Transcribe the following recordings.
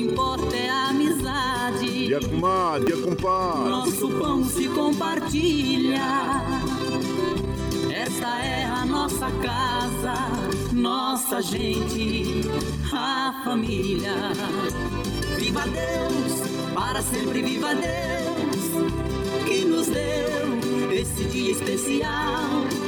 importa é a amizade. E a comadre, e a compadre. Nosso pão se compartilha. Esta é a nossa casa, nossa gente, a família. Viva Deus, para sempre viva Deus, que nos deu esse dia especial.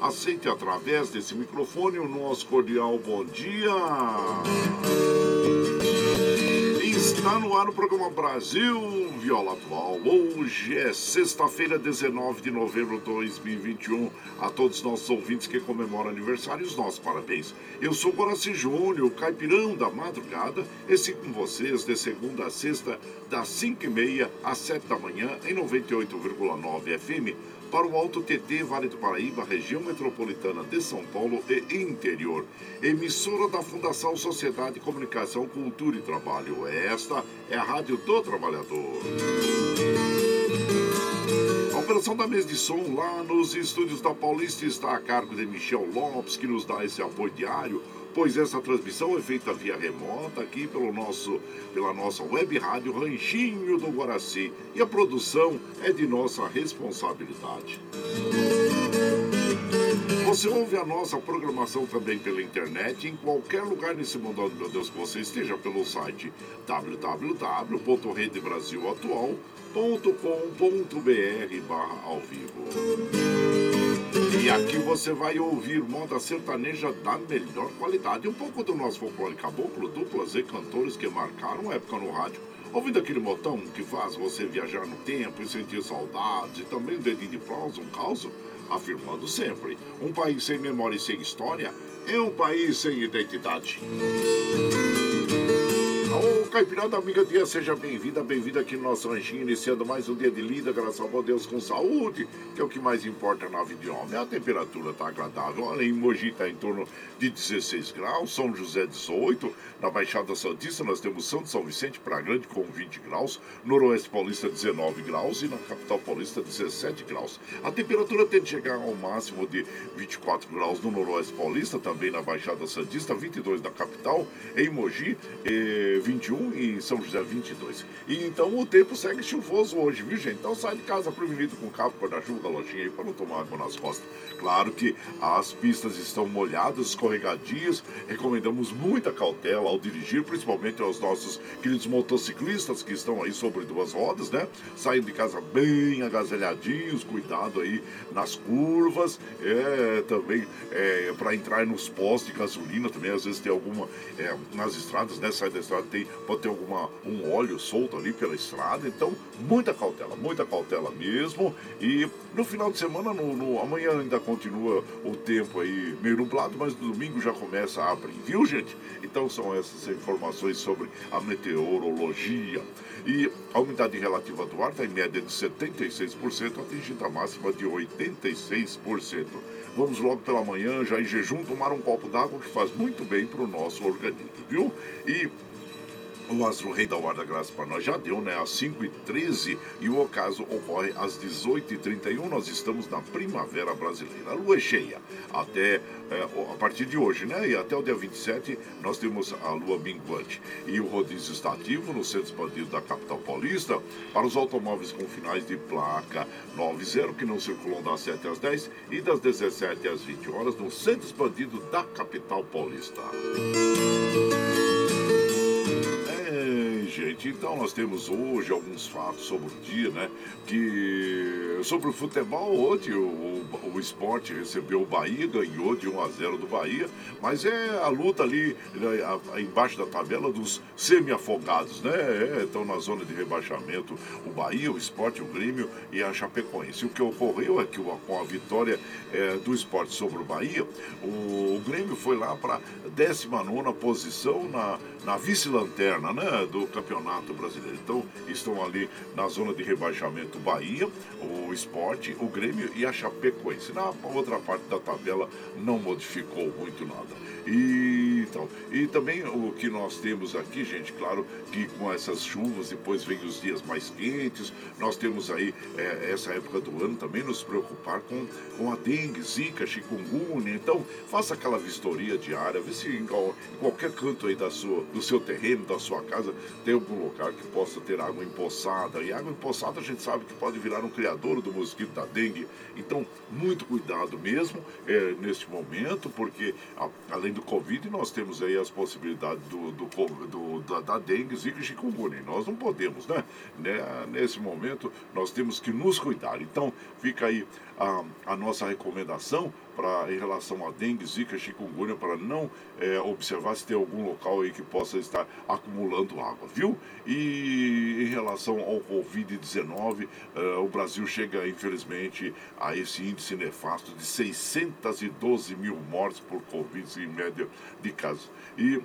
Aceite através desse microfone o nosso cordial bom dia. Está no ar o programa Brasil Viola Atual. Hoje é sexta-feira, 19 de novembro de 2021. A todos os nossos ouvintes que comemoram aniversário, os nossos parabéns. Eu sou Guaraci Júnior, caipirão da madrugada, esse com vocês de segunda a sexta, das 5h30 às 7 da manhã, em 98,9 FM para o Alto TT Vale do Paraíba, região metropolitana de São Paulo e interior. Emissora da Fundação Sociedade, Comunicação, Cultura e Trabalho. Esta é a Rádio do Trabalhador. A operação da mesa de som lá nos estúdios da Paulista está a cargo de Michel Lopes, que nos dá esse apoio diário pois essa transmissão é feita via remota aqui pelo nosso, pela nossa web rádio Ranchinho do Guaraci e a produção é de nossa responsabilidade. Você ouve a nossa programação também pela internet em qualquer lugar nesse mundo, meu Deus, que você esteja pelo site www.redebrasilatual.com.br barra ao vivo. E aqui você vai ouvir moda sertaneja da melhor qualidade. Um pouco do nosso folclore caboclo, duplas e cantores que marcaram época no rádio. Ouvindo aquele botão que faz você viajar no tempo e sentir saudades, e também o dedinho de prosa, um caos, afirmando sempre: um país sem memória e sem história é um país sem identidade. Ô, Caipirada, amiga dia, seja bem-vinda, bem-vinda aqui no nosso ranchinho, iniciando mais um dia de lida, graças a Deus com saúde, que é o que mais importa na vida de homem. A temperatura tá agradável, olha, em Mogi está em torno de 16 graus, São José 18, na Baixada Santista nós temos Santo São Vicente para Grande com 20 graus, Noroeste Paulista 19 graus e na Capital Paulista 17 graus. A temperatura tende a chegar ao máximo de 24 graus no Noroeste Paulista, também na Baixada Santista, 22 na capital, em Mogi, e 21 e São José 22. E então o tempo segue chuvoso hoje, viu gente? Então sai de casa prevenido com cabo guarda-chuva da lojinha aí para não tomar água nas costas. Claro que as pistas estão molhadas, escorregadias, recomendamos muita cautela ao dirigir, principalmente aos nossos queridos motociclistas que estão aí sobre duas rodas, né? Saindo de casa bem agasalhadinhos, cuidado aí nas curvas, é, também é, para entrar nos postos de gasolina também, às vezes tem alguma, é, nas estradas, né? Sai da estrada, tem, pode ter alguma, um óleo solto ali pela estrada, então muita cautela, muita cautela mesmo. E no final de semana, no, no amanhã ainda continua o tempo aí meio nublado, mas no domingo já começa a abrir, viu gente? Então são essas informações sobre a meteorologia. E a umidade relativa do ar está em média de 76%, atingindo a máxima de 86%. Vamos logo pela manhã, já em jejum, tomar um copo d'água que faz muito bem para o nosso organismo, viu? E o astro rei da guarda graça para nós já deu, né? Às 5h13 e o ocaso ocorre às 18h31. Nós estamos na primavera brasileira. A lua é cheia até é, a partir de hoje, né? E até o dia 27 nós temos a lua minguante. E o rodízio está ativo no centro expandido da capital paulista para os automóveis com finais de placa 90 que não circulam das 7 às 10 e das 17 às 20 horas no centro expandido da capital paulista. Então nós temos hoje alguns fatos sobre o dia, né? Que sobre o futebol, hoje o, o, o esporte recebeu o Bahia, ganhou de 1 a 0 do Bahia, mas é a luta ali né, embaixo da tabela dos semi-afogados, né? É, estão na zona de rebaixamento o Bahia, o esporte, o Grêmio e a Chapecoense. O que ocorreu é que com a vitória é, do esporte sobre o Bahia, o, o Grêmio foi lá para a 19 posição na, na vice-lanterna né, do Campeonato Brasileiro. Então, estão ali na zona de rebaixamento Bahia, o Esporte, o Grêmio e a Chapecoense. Na outra parte da tabela não modificou muito nada. E, então, e também o que nós temos aqui, gente, claro que com essas chuvas, depois vem os dias mais quentes, nós temos aí é, essa época do ano também nos preocupar com, com a dengue, zika, chikungunya. Então, faça aquela vistoria diária, vê se em, em qualquer canto aí da sua, do seu terreno, da sua casa, tem algum lugar que possa ter água empoçada. E água empoçada a gente sabe que pode virar um criador do mosquito da dengue. Então, muito cuidado mesmo é, neste momento, porque a, além do Covid, nós temos aí as possibilidades do, do, do da, da, dengue, zika e chikungunya. Nós não podemos, né? né? Nesse momento, nós temos que nos cuidar. Então, fica aí a, a nossa recomendação para em relação a dengue, zika, chikungunya, para não é, observar se tem algum local aí que possa estar acumulando água, viu? E em relação ao Covid-19, é, o Brasil chega, infelizmente, a esse índice nefasto de 612 mil mortes por Covid em média de casos. E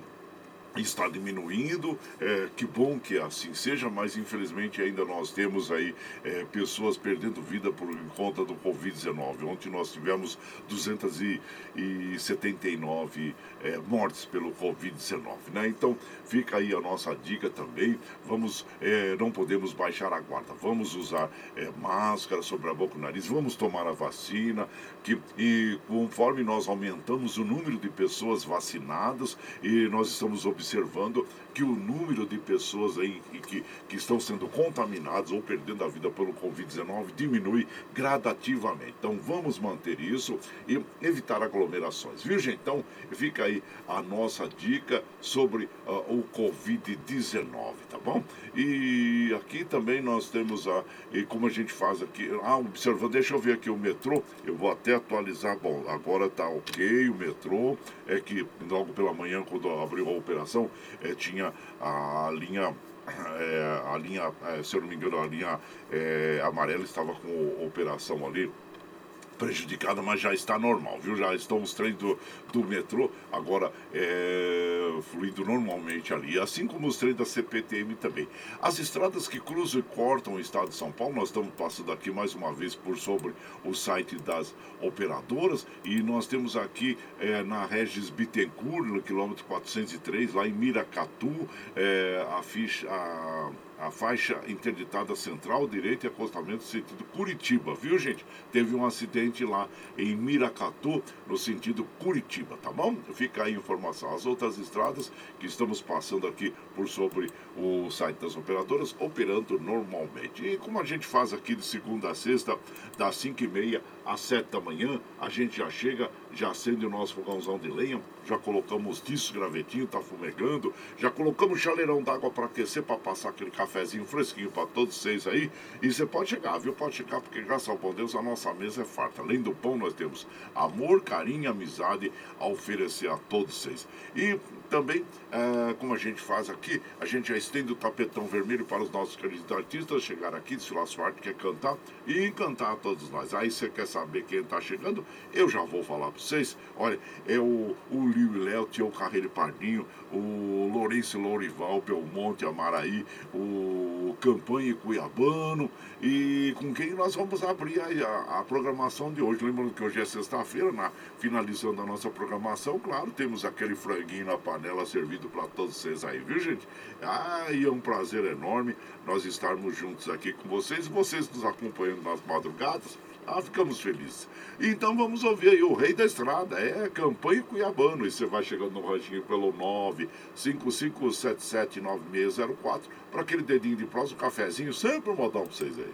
está diminuindo, é, que bom que assim seja, mas infelizmente ainda nós temos aí é, pessoas perdendo vida por conta do Covid-19. Ontem nós tivemos 279 é, mortes pelo Covid-19, né? Então fica aí a nossa dica também, vamos, é, não podemos baixar a guarda, vamos usar é, máscara sobre a boca e o nariz, vamos tomar a vacina, que, e conforme nós aumentamos o número de pessoas vacinadas e nós estamos observando observando que o número de pessoas aí que, que estão sendo contaminadas ou perdendo a vida pelo Covid-19 diminui gradativamente. Então vamos manter isso e evitar aglomerações. Viu, gente? Então fica aí a nossa dica sobre uh, o Covid-19, tá bom? E aqui também nós temos a. E como a gente faz aqui. Ah, observando, deixa eu ver aqui o metrô. Eu vou até atualizar. Bom, agora tá ok o metrô. É que logo pela manhã, quando abriu a operação, é, tinha a linha é, a linha, é, se eu não me engano, a linha é, amarela estava com operação ali prejudicada, mas já está normal, viu? Já estão os trens do, do metrô agora é, fluindo normalmente ali, assim como os trens da CPTM também. As estradas que cruzam e cortam o estado de São Paulo, nós estamos passando aqui mais uma vez por sobre o site das operadoras e nós temos aqui é, na Regis Bittencourt, no quilômetro 403, lá em Miracatu, é, a ficha. A, a faixa interditada central, direita e acostamento sentido Curitiba, viu gente? Teve um acidente lá em Miracatu, no sentido Curitiba, tá bom? Fica aí a informação. As outras estradas que estamos passando aqui por sobre o site das operadoras, operando normalmente. E como a gente faz aqui de segunda a sexta, das 5 e meia às 7 da manhã, a gente já chega, já acende o nosso fogãozão de lenha, já colocamos disso gravetinho, tá fumegando, já colocamos chaleirão d'água para aquecer, para passar aquele cafezinho fresquinho para todos vocês aí. E você pode chegar, viu? Pode chegar, porque graças ao bom Deus a nossa mesa é farta. Além do pão, nós temos amor, carinho amizade a oferecer a todos vocês. E também, é, como a gente faz aqui, a gente já estende o tapetão vermelho para os nossos queridos artistas chegar aqui, desfilar sua arte, quer cantar e encantar a todos nós. Aí você quer saber quem está chegando? Eu já vou falar para vocês. Olha, é o, o Liu e Léo, Tio Carreiro Pardinho, o Lourenço Lourival, Belmonte, Amaraí, o Campanha Cuiabano e com quem nós vamos abrir a, a, a programação de hoje. Lembrando que hoje é sexta-feira, na finalização da nossa programação, claro, temos aquele franguinho na panela servido para todos vocês aí, viu gente? Ah, e é um prazer enorme nós estarmos juntos aqui com vocês, vocês nos acompanhando nas madrugadas. Ah, ficamos felizes. Então vamos ouvir aí o Rei da Estrada, é campanha Cuiabano. E você vai chegando no ranchinho pelo 955779604 para aquele dedinho de prosa, um cafezinho, sempre um modão para vocês aí.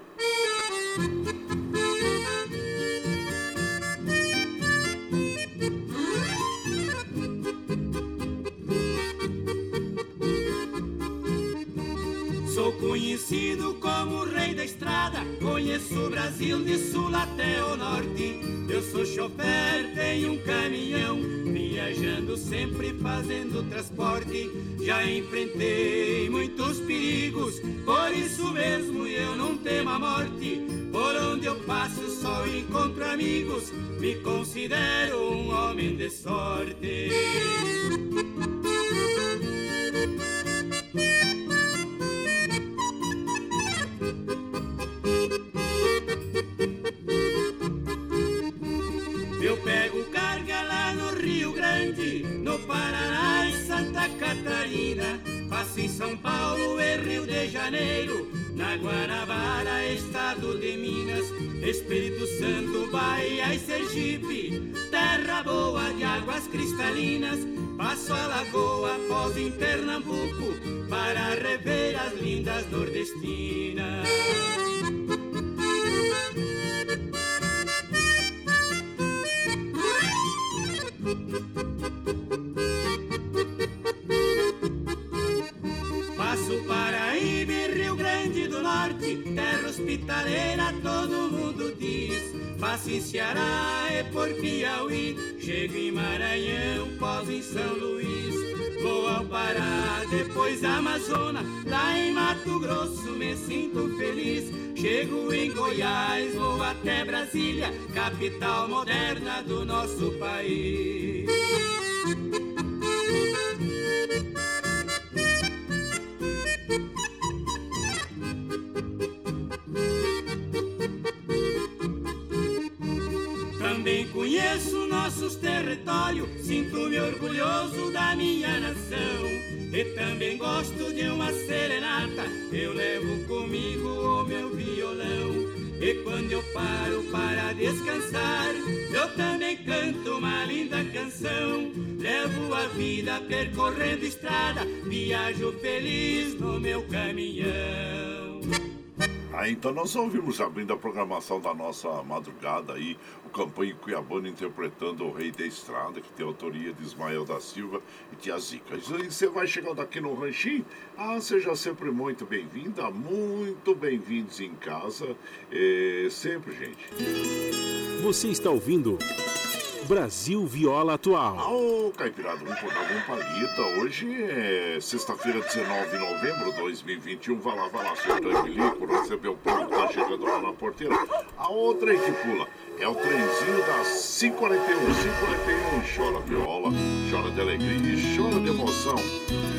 Conhecido como o rei da estrada, conheço o Brasil de sul até o norte. Eu sou chofer, tenho um caminhão, viajando sempre fazendo transporte. Já enfrentei muitos perigos, por isso mesmo eu não temo a morte. Por onde eu passo só encontro amigos, me considero um homem de sorte. Janeiro, na Guanabara, estado de Minas, Espírito Santo, Bahia e Sergipe. Terra boa de águas cristalinas, passo a lagoa, pós em Pernambuco, para rever as lindas nordestinas. Em Ceará e por Piauí, chego em Maranhão, pós em São Luís. Vou ao Pará, depois Amazonas, lá em Mato Grosso me sinto feliz. Chego em Goiás, vou até Brasília, capital moderna do nosso país. Territórios, sinto-me orgulhoso da minha nação. E também gosto de uma serenata, eu levo comigo o meu violão. E quando eu paro para descansar, eu também canto uma linda canção. Levo a vida percorrendo estrada, viajo feliz no meu caminhão. Ah, então nós ouvimos abrindo a programação da nossa madrugada aí, o Campanha Cuiabano interpretando o Rei da Estrada, que tem autoria de Ismael da Silva e Tia Zica. E você vai chegando aqui no Ranchinho, ah, seja sempre muito bem-vinda, muito bem-vindos em casa, é, sempre, gente. Você está ouvindo Brasil Viola Atual. Ô, Caipirada, vamos acordar, vamos palhita. Hoje é sexta-feira, 19 de novembro de 2021. Vai lá, vai lá, seu Tranquilico, receber o povo tá chegando lá na porteira. A outra aí que pula é o trenzinho das 541. 541 chora viola, chora de alegria e chora de emoção.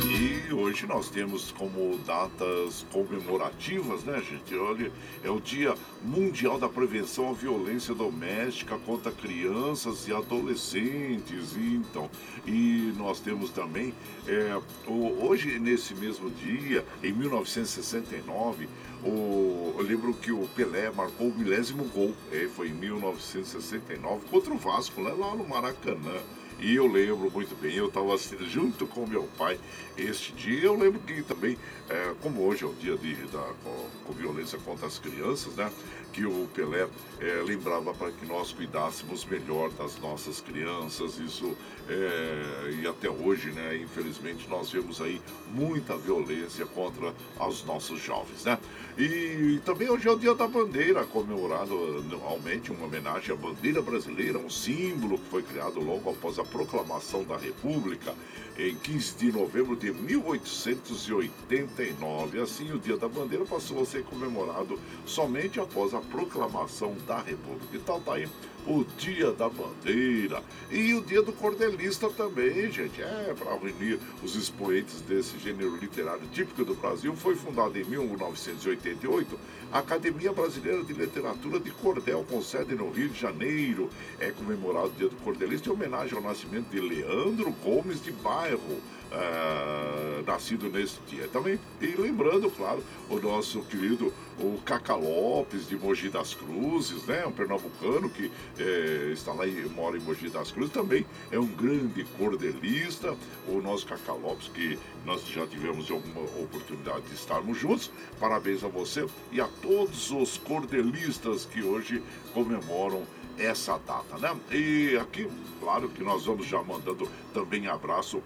E hoje nós temos como datas comemorativas, né, gente? Olha, é o Dia Mundial da Prevenção à Violência Doméstica contra crianças e adolescentes. E, então, e nós temos também, é, hoje, nesse mesmo dia, em 1969, o, eu lembro que o Pelé marcou o milésimo gol, é, foi em 1969, contra o Vasco, né, lá no Maracanã. E eu lembro muito bem, eu estava assistindo junto com meu pai este dia. Eu lembro que também, é, como hoje é o dia de, da, com, com violência contra as crianças, né? que o Pelé é, lembrava para que nós cuidássemos melhor das nossas crianças. Isso é, e até hoje, né, infelizmente, nós vemos aí muita violência contra os nossos jovens, né? E também hoje é o Dia da Bandeira, comemorado anualmente, uma homenagem à bandeira brasileira, um símbolo que foi criado logo após a proclamação da República em 15 de novembro de 1889. Assim, o Dia da Bandeira passou a ser comemorado somente após a proclamação da República. Então tá aí o Dia da Bandeira e o Dia do Cordelista também, gente. É, para reunir os expoentes desse gênero literário típico do Brasil, foi fundada em 1988 a Academia Brasileira de Literatura de Cordel, com sede no Rio de Janeiro. É comemorado o Dia do Cordelista em homenagem ao nascimento de Leandro Gomes de Bairro uh, nascido nesse dia também. E lembrando, claro, o nosso querido o Caca Lopes de Mogi das Cruzes, né? Um pernambucano que é, está lá e mora em Mogi das Cruzes, também é um grande cordelista. O nosso Caca Lopes, que nós já tivemos alguma oportunidade de estarmos juntos. Parabéns a você e a todos os cordelistas que hoje comemoram essa data, né? E aqui, claro que nós vamos já mandando também abraço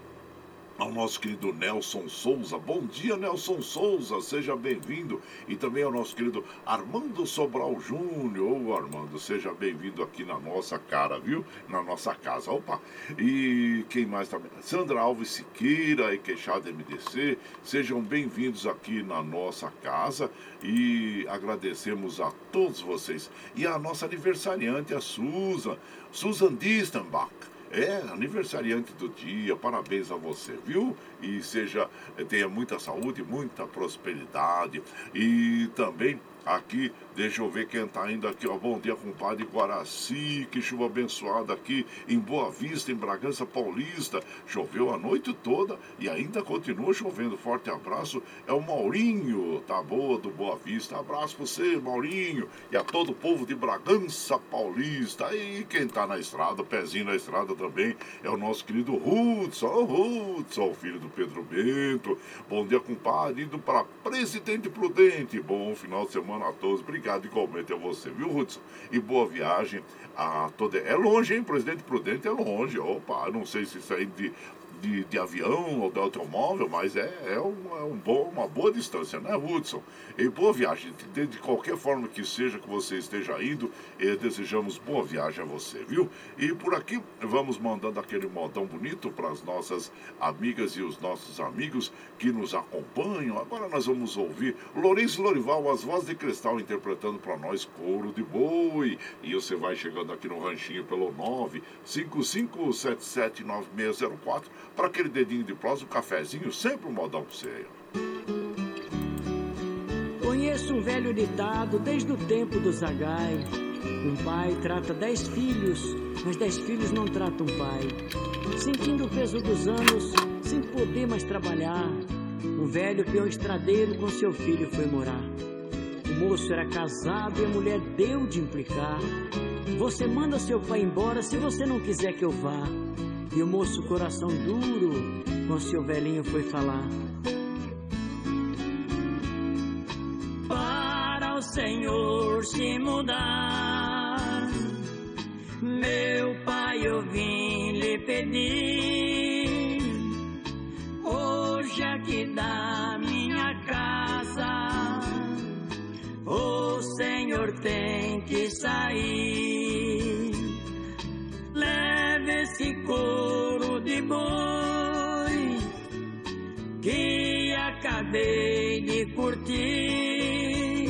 ao nosso querido Nelson Souza. Bom dia, Nelson Souza, seja bem-vindo. E também ao nosso querido Armando Sobral Júnior. Ô, Armando, seja bem-vindo aqui na nossa cara, viu? Na nossa casa. Opa! E quem mais também? Sandra Alves Siqueira e Queixada MDC, sejam bem-vindos aqui na nossa casa e agradecemos a todos vocês. E a nossa aniversariante, a Susan, Susan Distenbach. É, aniversariante do dia, parabéns a você, viu? E seja, tenha muita saúde, muita prosperidade e também aqui Deixa eu ver quem está indo aqui, ó. Bom dia, compadre Guaraci. Que chuva abençoada aqui em Boa Vista, em Bragança Paulista. Choveu a noite toda e ainda continua chovendo. Forte abraço. É o Maurinho, tá boa, do Boa Vista. Abraço você, Maurinho. E a todo o povo de Bragança Paulista. E quem está na estrada, pezinho na estrada também, é o nosso querido Hudson. O Hudson, filho do Pedro Bento. Bom dia, compadre. Indo para Presidente Prudente. Bom final de semana a todos. Obrigado obrigado igualmente a você, viu, Hudson? E boa viagem a toda. É longe, hein? Presidente Prudente é longe. Opa, não sei se aí de de, de avião ou de automóvel, mas é, é, um, é um bom, uma boa distância, né, Hudson? E boa viagem. De, de qualquer forma que seja que você esteja indo, desejamos boa viagem a você, viu? E por aqui vamos mandando aquele modão bonito para as nossas amigas e os nossos amigos que nos acompanham. Agora nós vamos ouvir Lourenço Lorival, as vozes de cristal, interpretando para nós Couro de Boi. E você vai chegando aqui no ranchinho pelo 955779604 para aquele dedinho de prosa, um cafezinho, sempre um modão para você. Conheço um velho ditado desde o tempo do Zagai. Um pai trata dez filhos, mas dez filhos não tratam um pai. Sentindo o peso dos anos, sem poder mais trabalhar, um velho peão estradeiro com seu filho foi morar. O moço era casado e a mulher deu de implicar. Você manda seu pai embora se você não quiser que eu vá. E o moço, coração duro, com seu velhinho foi falar. Para o Senhor se mudar, meu pai, eu vim lhe pedir. Hoje aqui da minha casa, o Senhor tem que sair. Esse couro de boi que acabei de curtir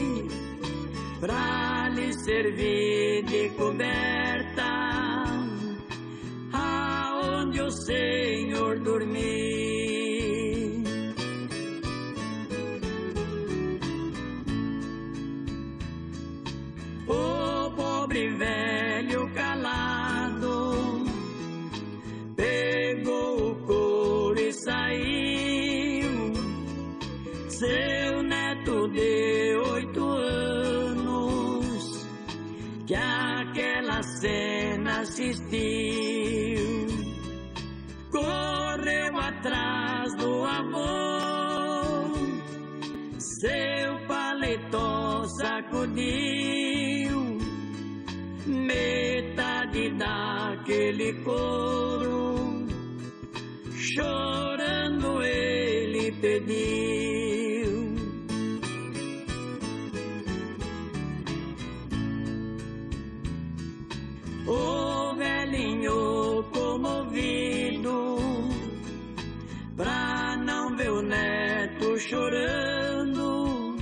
pra lhe servir de coberta aonde sei Senhor dormir. O pobre velho Seu neto de oito anos que aquela cena assistiu correu atrás do avô, seu paletó sacudiu, metade daquele couro, chorando ele pediu. O velhinho comovido pra não ver o neto chorando,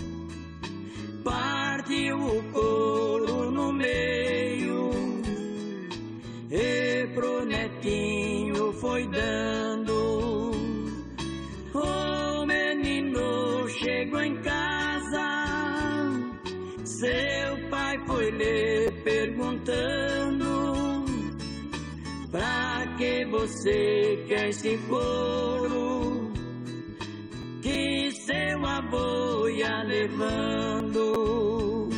partiu o couro no meio e pro netinho foi dando. O menino chegou em casa, seu pai foi lhe perguntando Pra que você quer esse couro que seu avô ia levando?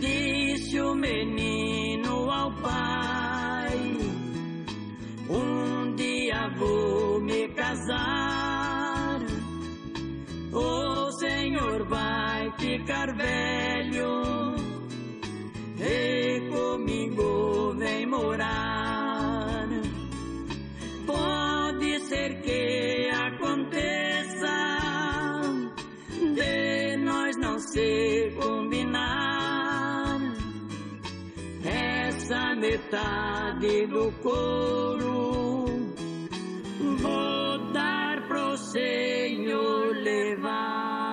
Disse o menino ao pai: Um dia vou me casar. O senhor vai ficar velho metade do couro vou dar pro Senhor levar.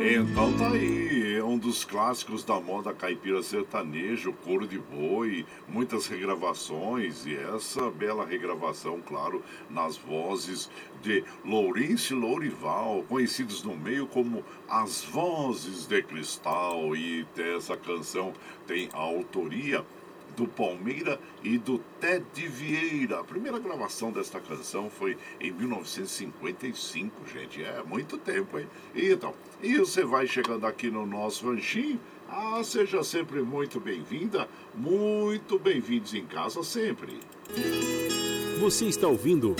Então tá aí, é um dos clássicos da moda caipira sertanejo, Coro de Boi, muitas regravações e essa bela regravação, claro, nas vozes de Lourenço e Lourival, conhecidos no meio como as Vozes de Cristal e essa canção tem a autoria do Palmeira e do Ted Vieira. A primeira gravação desta canção foi em 1955, gente. É muito tempo, hein? Então, e você vai chegando aqui no nosso ranchinho. Ah, seja sempre muito bem-vinda, muito bem-vindos em casa sempre. Você está ouvindo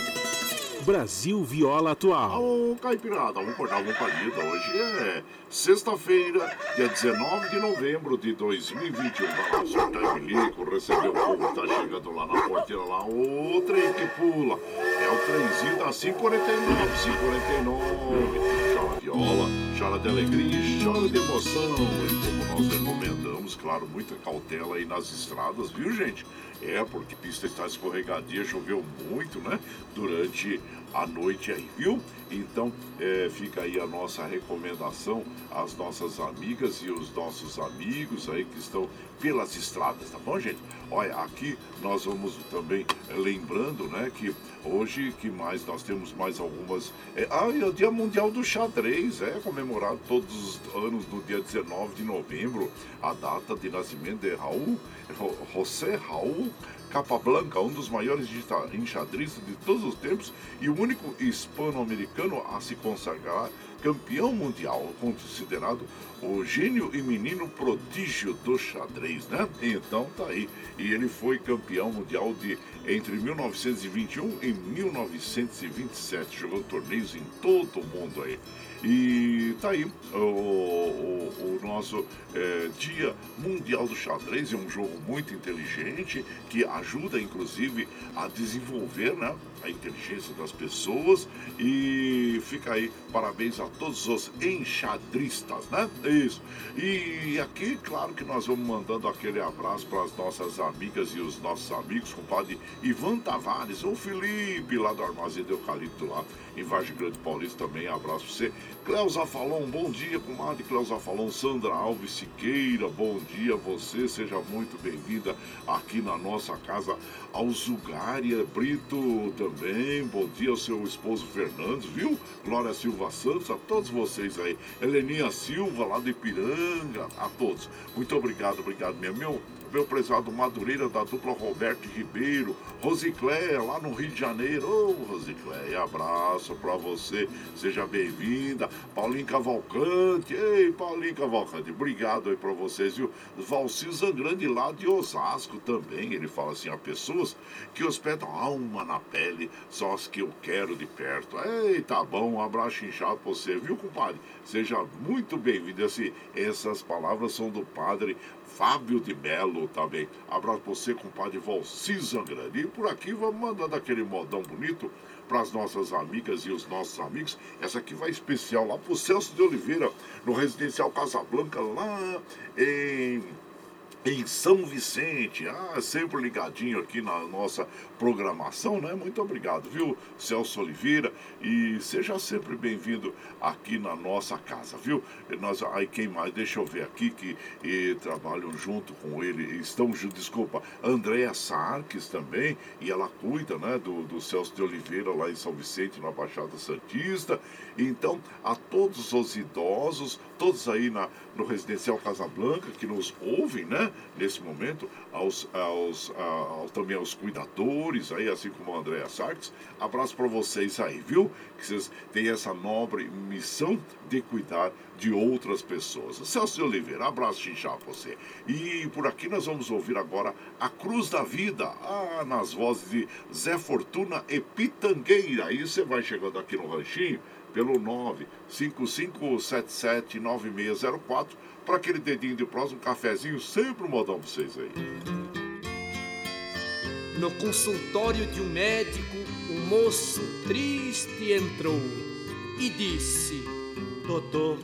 Brasil Viola Atual. Ô, Caipirada, vamos cortar uma palhita. Hoje é sexta-feira, dia 19 de novembro de 2021. Vai lá, soltar bilico, recebeu o povo, tá chegando lá na porteira lá. O trem que pula. É o trenzinho da 549, 549. Chora viola, chora de alegria chora de emoção. E como nós recomendamos, claro, muita cautela aí nas estradas, viu, gente? É, porque pista está escorregadia, choveu muito, né? Durante a noite aí, viu? Então é, fica aí a nossa recomendação às nossas amigas e os nossos amigos aí que estão pelas estradas, tá bom, gente? Olha, aqui nós vamos também é, lembrando, né, que hoje que mais nós temos mais algumas. É, ah, é o Dia Mundial do Xadrez, é comemorado todos os anos no dia 19 de novembro, a data de nascimento de Raul, José Raul Capablanca, um dos maiores enxadristas de todos os tempos e o único hispano-americano a se consagrar campeão mundial, considerado o gênio e menino prodígio do xadrez, né? Então tá aí. E ele foi campeão mundial de entre 1921 e 1927, jogando torneios em todo o mundo aí. E tá aí o, o, o nosso é, Dia Mundial do Xadrez, é um jogo muito inteligente que ajuda inclusive a desenvolver né, a inteligência das pessoas. E fica aí, parabéns a todos os enxadristas, né? Isso. E aqui, claro que nós vamos mandando aquele abraço para as nossas amigas e os nossos amigos, compadre Ivan Tavares, o Felipe lá do Armazém do Eucalipto lá em Vargem Grande Paulista também, abraço pra você. Cleusa Falon, bom dia, comadre Cleusa Falon, Sandra Alves Siqueira, bom dia você, seja muito bem-vinda aqui na nossa casa. Alzugária Brito também, bom dia ao seu esposo Fernandes, viu? Glória Silva Santos, a todos vocês aí. Heleninha Silva, lá do Ipiranga, a todos. Muito obrigado, obrigado mesmo. Meu, meu prezado Madureira da dupla Roberto Ribeiro, Rosicléia, lá no Rio de Janeiro. Ô, oh, Rosicléia, abraço pra você, seja bem-vinda. Paulinho Cavalcante, ei, Paulinho Cavalcante, obrigado aí pra vocês, viu? Valcir Zangrande lá de Osasco também, ele fala assim, há pessoas que hospedam alma na pele, só as que eu quero de perto. Ei, tá bom, um abraço inchado pra você, viu, compadre? Seja muito bem-vindo. Essas palavras são do padre Fábio de Melo também. Abraço pra você, compadre Valci Zangrande. E por aqui vamos mandando aquele modão bonito para as nossas amigas e os nossos amigos. Essa aqui vai especial lá pro Celso de Oliveira, no Residencial Casablanca, lá em em São Vicente. Ah, sempre ligadinho aqui na nossa programação, né? Muito obrigado, viu, Celso Oliveira? E seja sempre bem-vindo aqui na nossa casa, viu? E nós, aí quem mais? Deixa eu ver aqui que e, trabalham junto com ele, estão, desculpa, Andréa Sarques também, e ela cuida, né, do, do Celso de Oliveira lá em São Vicente, na Baixada Santista. Então, a todos os idosos, todos aí na, no Residencial Casablanca que nos ouvem, né? Nesse momento, aos, aos, aos, também aos cuidadores, aí, assim como a Andréa Sartes. Abraço para vocês aí, viu? Que vocês têm essa nobre missão de cuidar de outras pessoas. Celso de Oliveira, abraço chinchá pra você. E por aqui nós vamos ouvir agora A Cruz da Vida, ah, nas vozes de Zé Fortuna e Pitangueira. Aí você vai chegando aqui no ranchinho pelo 955779604 para aquele dedinho de próximo, um cafezinho, sempre um modão para vocês aí. No consultório de um médico, um moço triste entrou e disse: Doutor,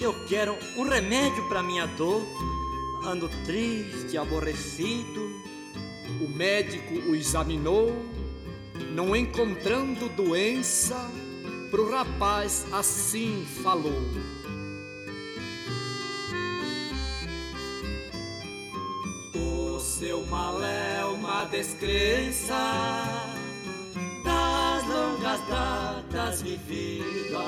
eu quero um remédio para minha dor. Ando triste, aborrecido. O médico o examinou, não encontrando doença, pro rapaz assim falou: O seu mal é uma descrença das longas datas vividas,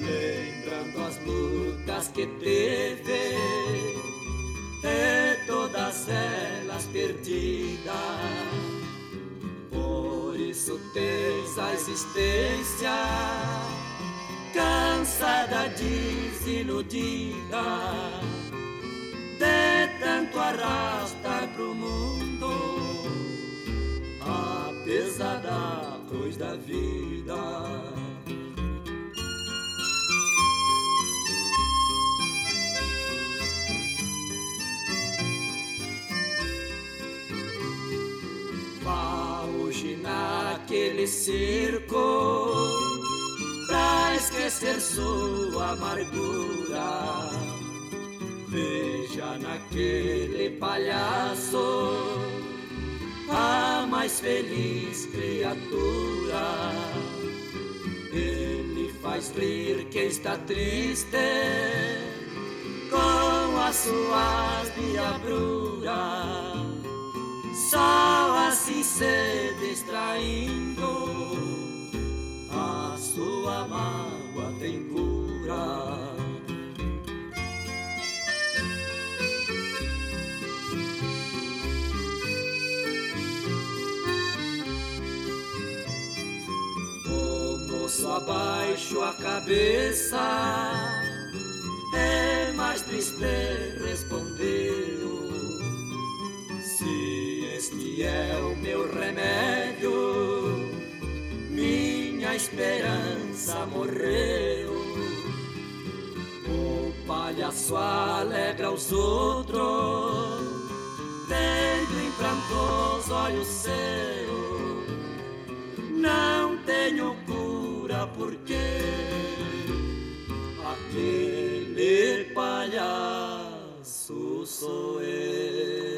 lembrando as lutas que teve e todas elas perdidas isso a existência cansada, desiludida, de tanto arrastar pro mundo a pesada cruz da vida. Circo pra esquecer sua amargura. Veja naquele palhaço a mais feliz criatura. Ele faz rir quem está triste com as suas diabruras só assim se distraindo, a sua mágoa tem cura. Moço abaixo a cabeça, é mais triste respondeu. Este é o meu remédio, minha esperança morreu. O palhaço alegra os outros, tendo em prantos olhos seus. Não tenho cura porque aquele palhaço sou eu.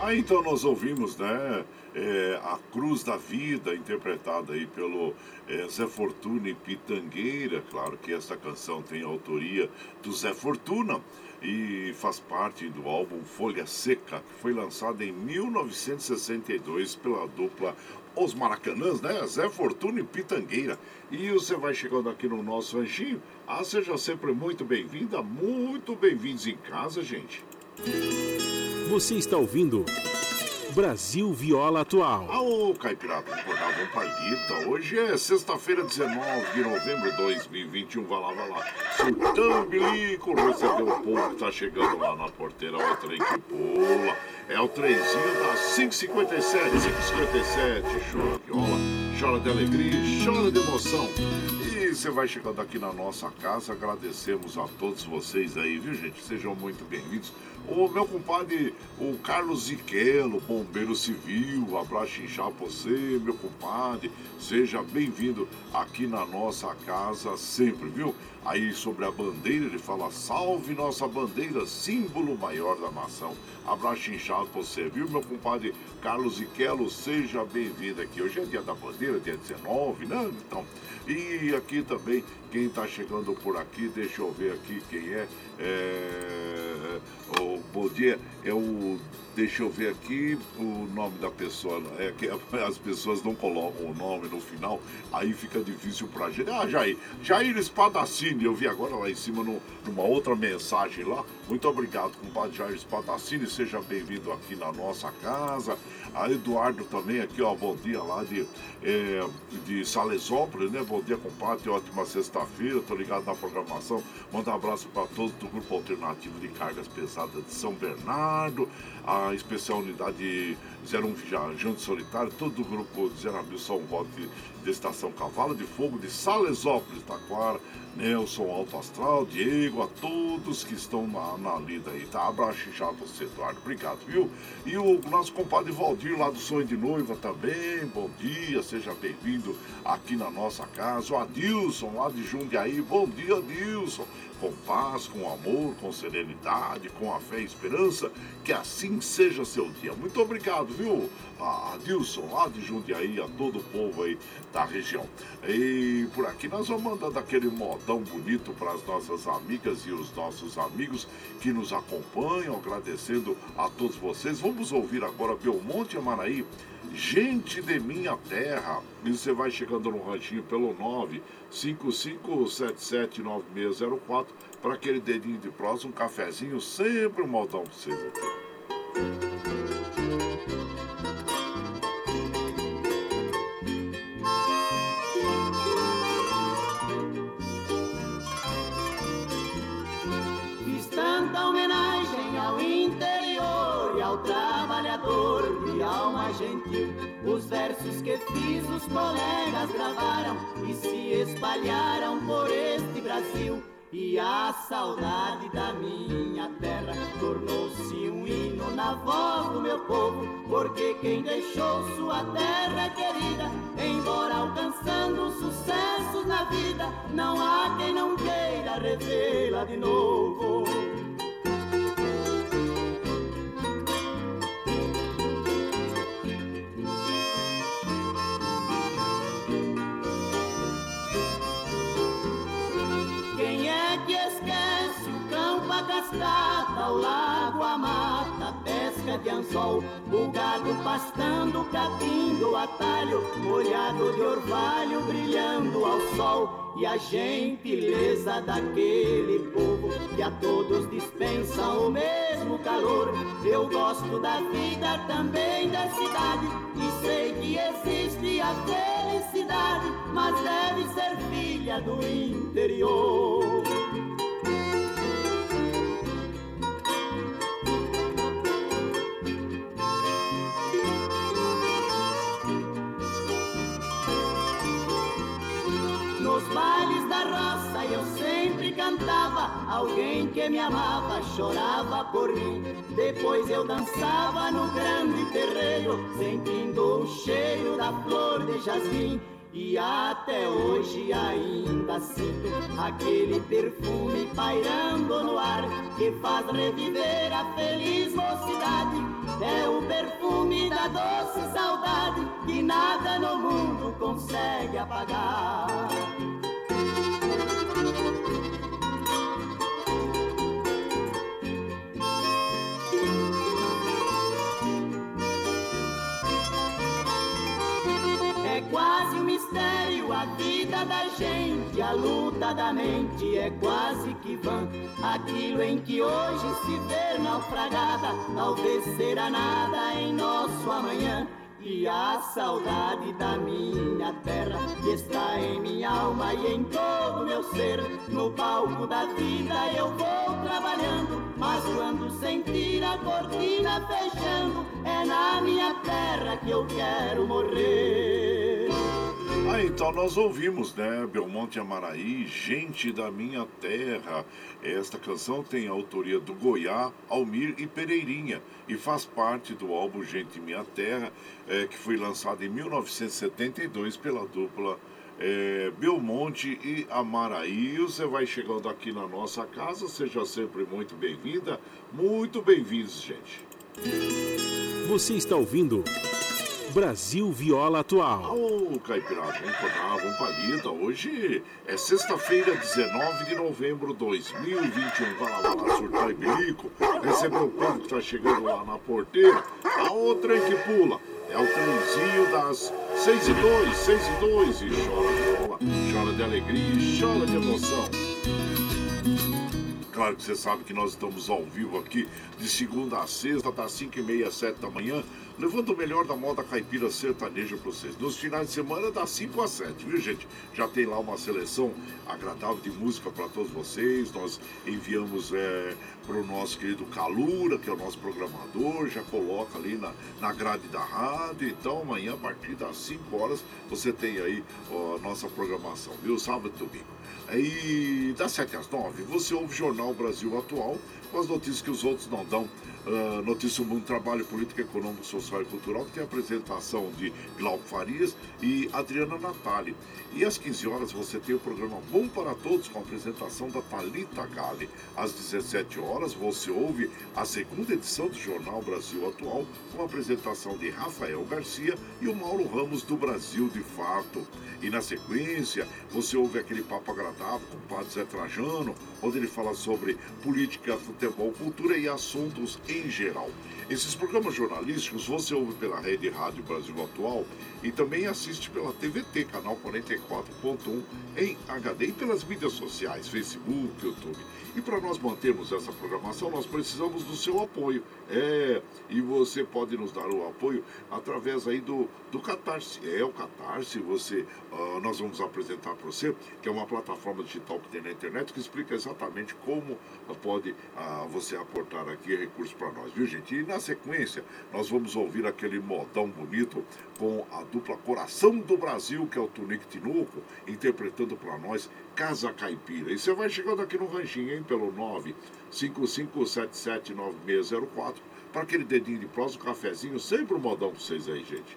Aí então nós ouvimos, né? É, a Cruz da Vida, interpretada aí pelo é, Zé Fortuna e Pitangueira. Claro que essa canção tem autoria do Zé Fortuna e faz parte do álbum Folha Seca, que foi lançado em 1962 pela dupla Os Maracanãs, né? Zé Fortuna e Pitangueira. E você vai chegando aqui no nosso anjinho. Ah, seja sempre muito bem-vinda, muito bem-vindos em casa, gente. Você está ouvindo Brasil Viola Atual. Ô, Caipirata, acordar bom palhita. Hoje é sexta-feira, 19 de novembro de 2021. Vai lá, vai lá. Sultão Bilico, recebeu o povo que tá chegando lá na porteira. Olha o trem que pula. É o trenzinho da 557, 557. Chora viola, chora de alegria, chora de emoção. Você vai chegando aqui na nossa casa. Agradecemos a todos vocês aí, viu, gente? Sejam muito bem-vindos. O meu compadre, o Carlos Ziquelo, bombeiro civil, abraço inchar você, meu compadre. Seja bem-vindo aqui na nossa casa sempre, viu? Aí sobre a bandeira ele fala: salve nossa bandeira, símbolo maior da nação. Abraço inchado você, viu, meu compadre Carlos Ziquelo? Seja bem-vindo aqui. Hoje é dia da bandeira, dia 19, né? Então, e aqui também, quem está chegando por aqui, deixa eu ver aqui quem é. é o bom dia é o deixa eu ver aqui o nome da pessoa. É que as pessoas não colocam o nome no final, aí fica difícil pra gente. Ah, Jair, Jair Espadacini, eu vi agora lá em cima no, numa outra mensagem lá. Muito obrigado, compadre Jair Espadacini, seja bem-vindo aqui na nossa casa. A Eduardo também aqui, ó, bom dia lá de, é, de Salesópolis, né? Bom dia, compadre, ótima sexta-feira, tô ligado na programação. Manda um abraço para todos do Grupo Alternativo de Cargas Pesadas de São Bernardo a especial unidade 01 Viajante Solitário, todo o grupo de Zerabil São Roque de Estação Cavalo de Fogo de Salesópolis, Taquara, Nelson Alto Astral, Diego, a todos que estão na, na lida aí, tá? Abraço já você, Eduardo, obrigado, viu? E o nosso compadre Valdir lá do Sonho de Noiva também, bom dia, seja bem-vindo aqui na nossa casa. O Adilson lá de Jundiaí, bom dia, Adilson com paz, com amor, com serenidade, com a fé e esperança, que assim seja seu dia. Muito obrigado, viu, a Dilson lá de Jundiaí, a todo o povo aí da região. E por aqui nós vamos mandando aquele modão bonito para as nossas amigas e os nossos amigos que nos acompanham, agradecendo a todos vocês. Vamos ouvir agora Belmonte Amaraí Gente de minha terra. E você vai chegando no ranchinho pelo 955779604 para aquele dedinho de prosa, um cafezinho, sempre um modão para vocês aqui. Que fiz os colegas gravaram e se espalharam por este Brasil. E a saudade da minha terra tornou-se um hino na voz do meu povo, porque quem deixou sua terra querida, embora alcançando sucessos na vida, não há quem não queira revê-la de novo. Estrada, o lago, a mata, pesca de anzol, o gado pastando, capindo atalho, molhado de orvalho, brilhando ao sol, e a gentileza daquele povo que a todos dispensa o mesmo calor. Eu gosto da vida também da cidade, e sei que existe a felicidade, mas deve ser filha do interior. Alguém que me amava chorava por mim. Depois eu dançava no grande terreiro, sentindo o cheiro da flor de jasmim. e até hoje ainda sinto aquele perfume pairando no ar que faz reviver a feliz mocidade. É o perfume da doce saudade que nada no mundo consegue apagar. Da gente, a luta da mente é quase que vã. Aquilo em que hoje se vê naufragada, talvez será nada em nosso amanhã. E a saudade da minha terra que está em minha alma e em todo meu ser. No palco da vida eu vou trabalhando, mas quando sentir a cortina fechando, é na minha terra que eu quero morrer. Ah, então nós ouvimos, né? Belmonte Amaraí, Gente da Minha Terra. Esta canção tem a autoria do Goiá, Almir e Pereirinha e faz parte do álbum Gente Minha Terra, é, que foi lançado em 1972 pela dupla é, Belmonte e Amaraí. Você vai chegando aqui na nossa casa, seja sempre muito bem-vinda, muito bem-vindos, gente. Você está ouvindo Brasil Viola Atual. Ô, oh, Caipirada, vamos acordar, vamos palida. Hoje é sexta-feira, 19 de novembro de 2021. Vai lá, vai lá, surtar e bilico. Recebeu o povo que tá chegando lá na porteira. A outra é que pula. É o trenzinho das 6 e 2, 6 e 2. E chora viola, chora de alegria e chora de emoção. Claro que você sabe que nós estamos ao vivo aqui de segunda a sexta, das 5 e meia, 7 da manhã levando o melhor da moda caipira sertaneja para vocês. Nos finais de semana, das 5 às 7, viu, gente? Já tem lá uma seleção agradável de música para todos vocês. Nós enviamos é, para o nosso querido Calura, que é o nosso programador, já coloca ali na, na grade da rádio. Então, amanhã, a partir das 5 horas, você tem aí ó, a nossa programação, viu? Sábado e domingo. E das 7 às 9, você ouve o Jornal Brasil Atual com as notícias que os outros não dão Uh, Notícia do Mundo Trabalho, Política, Econômica, Social e Cultural, que tem a apresentação de Glauco Farias e Adriana Natali. E às 15 horas você tem o programa Bom para Todos, com a apresentação da Talita Gale. Às 17 horas você ouve a segunda edição do Jornal Brasil Atual, com a apresentação de Rafael Garcia e o Mauro Ramos do Brasil de Fato. E na sequência, você ouve aquele papo agradável com o Padre Zé Trajano, onde ele fala sobre política, futebol, cultura e assuntos em geral. Esses programas jornalísticos você ouve pela Rede Rádio Brasil Atual e também assiste pela TVT, canal 44.1 em HD e pelas mídias sociais, Facebook, YouTube. E para nós mantermos essa programação, nós precisamos do seu apoio. É, e você pode nos dar o apoio através aí do, do Catarse. É o Catarse, você, uh, nós vamos apresentar para você, que é uma plataforma digital que tem na internet que explica exatamente como uh, pode uh, você aportar aqui recursos para nós, viu gente? E na sequência, nós vamos ouvir aquele modão bonito com a dupla Coração do Brasil, que é o Tunique Tinoco, interpretando para nós Casa Caipira. E você vai chegando aqui no ranchinho, hein, pelo 955779604, para aquele dedinho de prosa, um cafezinho, sempre um modão para vocês aí, gente.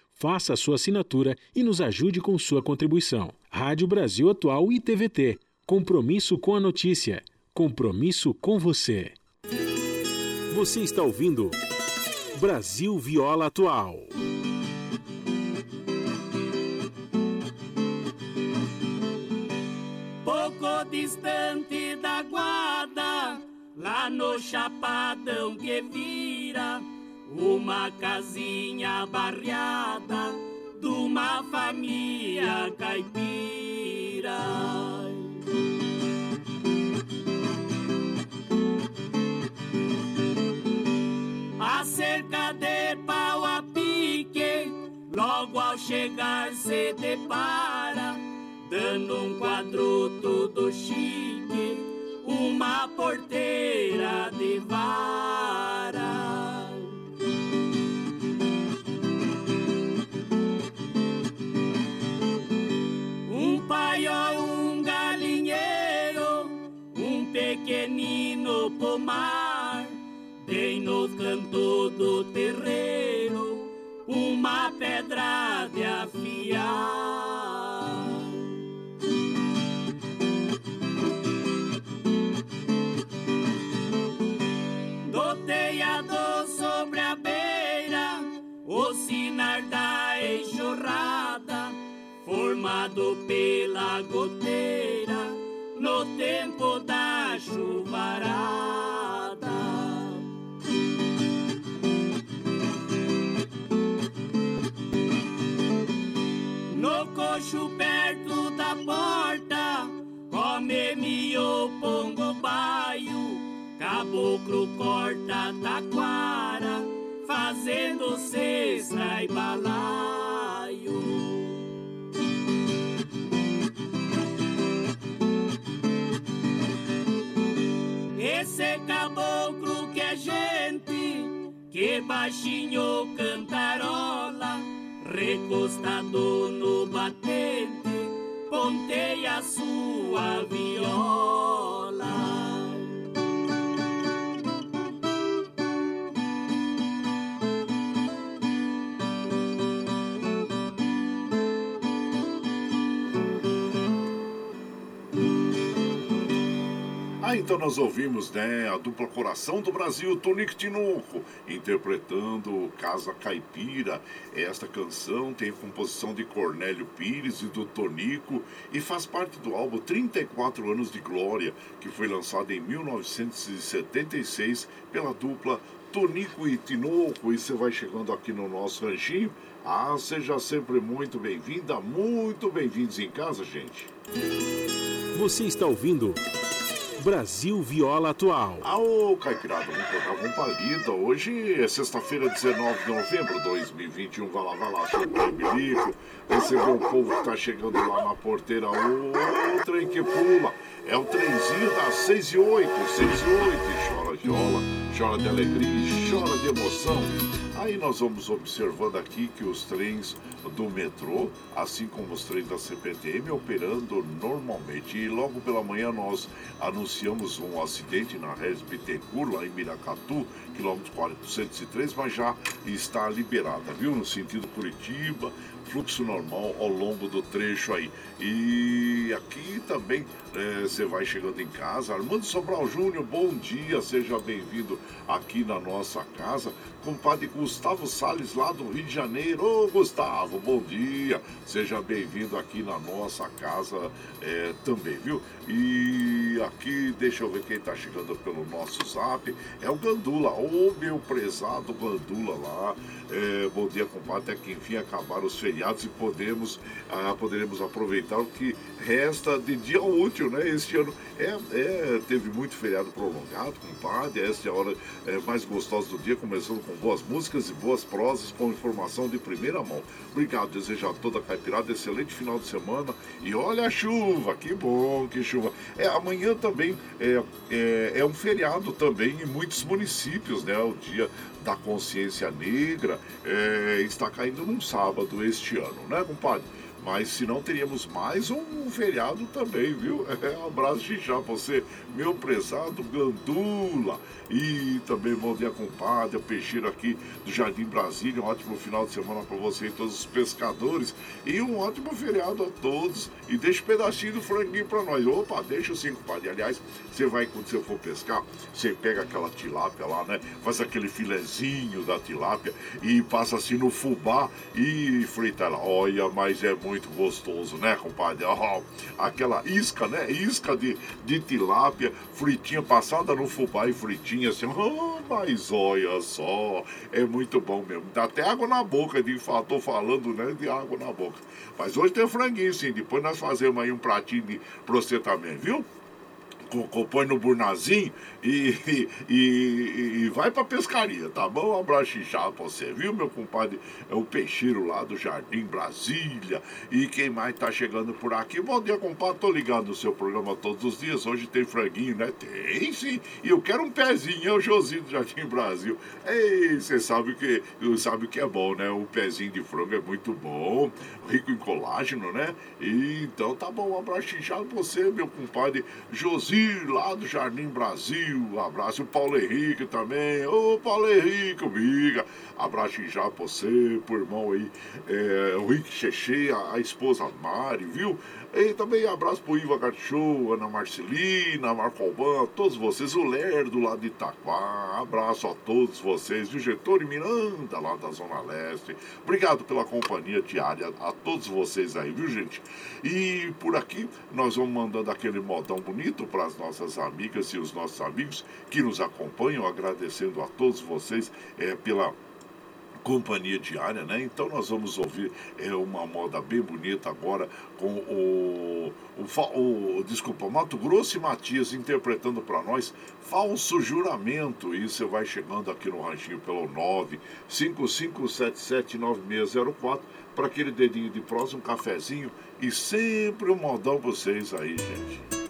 faça a sua assinatura e nos ajude com sua contribuição. Rádio Brasil Atual e TVT. Compromisso com a notícia. Compromisso com você. Você está ouvindo Brasil Viola Atual. distante da guarda, lá no chapadão que vira, uma casinha barreada de uma família caipira. A cerca de pau a pique, logo ao chegar se depara dando um quadro todo chique, uma porteira de vara. Pequenino pomar, bem nos cantos do terreiro, uma pedra de afiar. Do sobre a beira, o sinar da enxurrada, formado pela goteira, no tempo da chuvarada. No coxo perto da porta, come-me o pongo baio Caboclo corta taquara, fazendo cesta e balaio. Esse caboclo que é gente, que baixinho cantarola, recostado no batente, ponteia sua viola. Ah, então nós ouvimos, né, a dupla Coração do Brasil, Tonico Tinoco, interpretando Casa Caipira. Esta canção tem a composição de Cornélio Pires e do Tonico e faz parte do álbum 34 Anos de Glória, que foi lançado em 1976 pela dupla Tonico e Tinoco. E você vai chegando aqui no nosso ranchinho. Ah, seja sempre muito bem-vinda, muito bem-vindos em casa, gente. Você está ouvindo Brasil Viola Atual. Aô, Caipirada, vamos tocar com palida. Hoje é sexta-feira, 19 de novembro de 2021. Vai lá, vai lá, soltar o bilico. Receber o povo que tá chegando lá na porteira. O trem que pula. É o trenzinho das 6 e 8, 6 e 8. Chora viola, chora de alegria, chora de emoção. Aí nós vamos observando aqui que os trens do metrô, assim como os trens da CPTM, operando normalmente. E logo pela manhã nós anunciamos um acidente na Regis Bittencourt, lá em Miracatu, quilômetro 403, mas já está liberada, viu? No sentido Curitiba, fluxo normal ao longo do trecho aí. E aqui também é, você vai chegando em casa. Armando Sobral Júnior, bom dia, seja bem-vindo aqui na nossa casa. Compadre Gustavo Sales lá do Rio de Janeiro. Ô Gustavo, bom dia, seja bem-vindo aqui na nossa casa é, também, viu? E aqui, deixa eu ver quem está chegando pelo nosso zap. É o Gandula, ô meu prezado Gandula lá. É, bom dia, compadre. Até que enfim acabaram os feriados e podemos, ah, poderemos aproveitar o que resta de dia útil, né? Este ano é, é, teve muito feriado prolongado, compadre. Esta é a hora é, mais gostosa do dia, começando com boas músicas e boas prosas, com informação de primeira mão. Obrigado, desejo a toda a caipirada excelente final de semana. E olha a chuva, que bom, que chuva. É, amanhã também é, é, é um feriado também em muitos municípios, né? O dia da consciência negra é, está caindo num sábado este ano, né, compadre? Mas se não teríamos mais um feriado também, viu? É, um abraço de já você, meu prezado Gandula. E também bom dia, compadre, o peixeiro aqui do Jardim Brasília. Um ótimo final de semana para você e todos os pescadores. E um ótimo feriado a todos. E deixa um pedacinho do franguinho para nós. Opa, deixa sim, compadre. Aliás, você vai, quando você for pescar, você pega aquela tilápia lá, né? Faz aquele filezinho da tilápia e passa assim no fubá e frita ela. Olha, mas é muito gostoso, né, compadre? Oh, aquela isca, né? Isca de, de tilápia, fritinha, passada no fubá e fritinha assim. Oh, mas olha só, é muito bom mesmo. Dá até água na boca, de, tô falando, né, de água na boca. Mas hoje tem franguinho, sim. Depois nós fazemos aí um pratinho de, pra você também, viu? Põe no burnazinho e, e, e, vai pra pescaria, tá bom? Um abraço inchado pra você, viu, meu compadre? É o peixeiro lá do Jardim Brasília. E quem mais tá chegando por aqui? Bom dia, compadre. Tô ligado no seu programa todos os dias. Hoje tem franguinho, né? Tem sim. E eu quero um pezinho, é o Josinho do Jardim Brasil. Ei, você sabe que sabe que é bom, né? O pezinho de frango é muito bom, rico em colágeno, né? E, então tá bom, um abraço inchado pra você, meu compadre Josinho lá do Jardim Brasil. Abraço o Paulo Henrique também. Ô, Paulo Henrique, amiga. Abraço já pra você, pro irmão aí, é, o Rick Cheche, a, a esposa Mari, viu? E também abraço pro Iva Garchou, Ana Marcelina, Marco Alban, todos vocês, o Lerdo lá de Itaquá, abraço a todos vocês, o Getúlio Miranda lá da Zona Leste. Obrigado pela companhia diária a todos vocês aí, viu gente? E por aqui nós vamos mandando aquele modão bonito para as nossas amigas e os nossos amigos que nos acompanham, agradecendo a todos vocês é, pela companhia diária, né? Então nós vamos ouvir é, uma moda bem bonita agora com o, o, o desculpa, Mato Grosso e Matias interpretando para nós Falso Juramento. E você vai chegando aqui no ranchinho pelo 955779604 para aquele dedinho de próximo, um cafezinho e sempre um modão vocês aí, gente.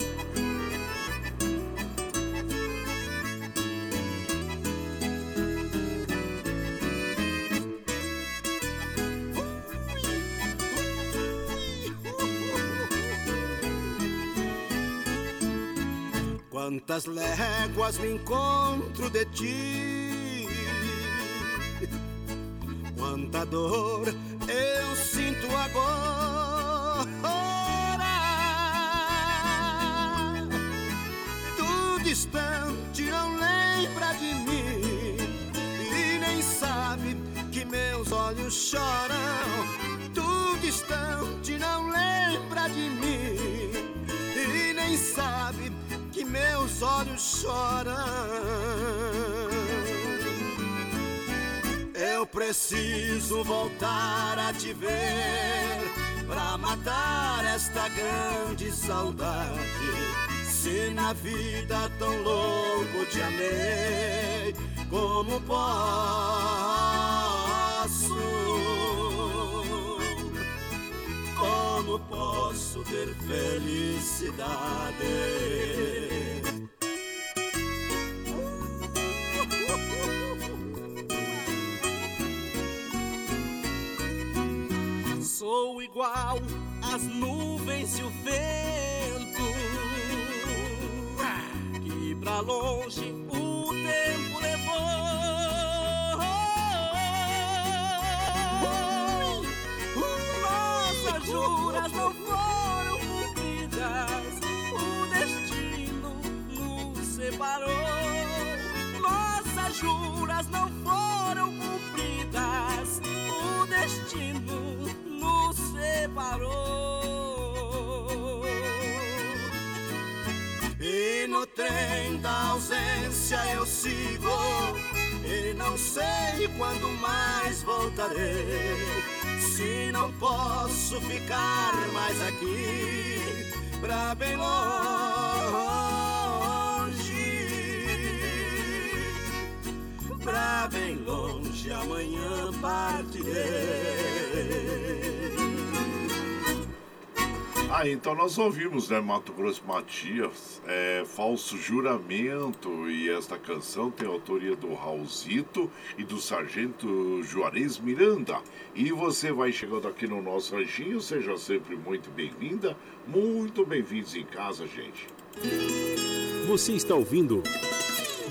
Quantas léguas me encontro de ti, quanta dor eu sinto agora. Tu distante não lembra de mim e nem sabe que meus olhos choram. Tu distante não lembra de mim e nem sabe meus olhos choram. Eu preciso voltar a te ver pra matar esta grande saudade. Se na vida tão louco te amei, como posso? Como posso ter felicidade? Sou igual às nuvens e o vento que pra longe ausência eu sigo E não sei quando mais voltarei. Se não posso ficar mais aqui Pra bem longe Pra bem longe amanhã partirei Ah, então nós ouvimos, né, Mato Grosso Matias, é, Falso Juramento, e esta canção tem autoria do Raulzito e do Sargento Juarez Miranda. E você vai chegando aqui no nosso ranchinho, seja sempre muito bem-vinda, muito bem-vindos em casa, gente. Você está ouvindo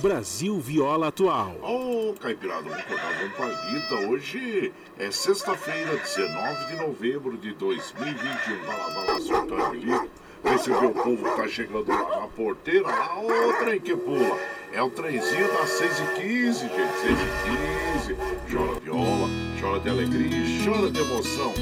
Brasil Viola Atual. Ô, oh, Caipirada, vamos palhita. Hoje é sexta-feira, 19 de novembro de 2021. Vai lá, vai lá, soltar o bilico. Vê se vê o povo que tá chegando lá na porteira. Lá, o trem que pula. É o trenzinho das 6h15, gente. 6h15. Chora viola, chora de alegria, chora de emoção.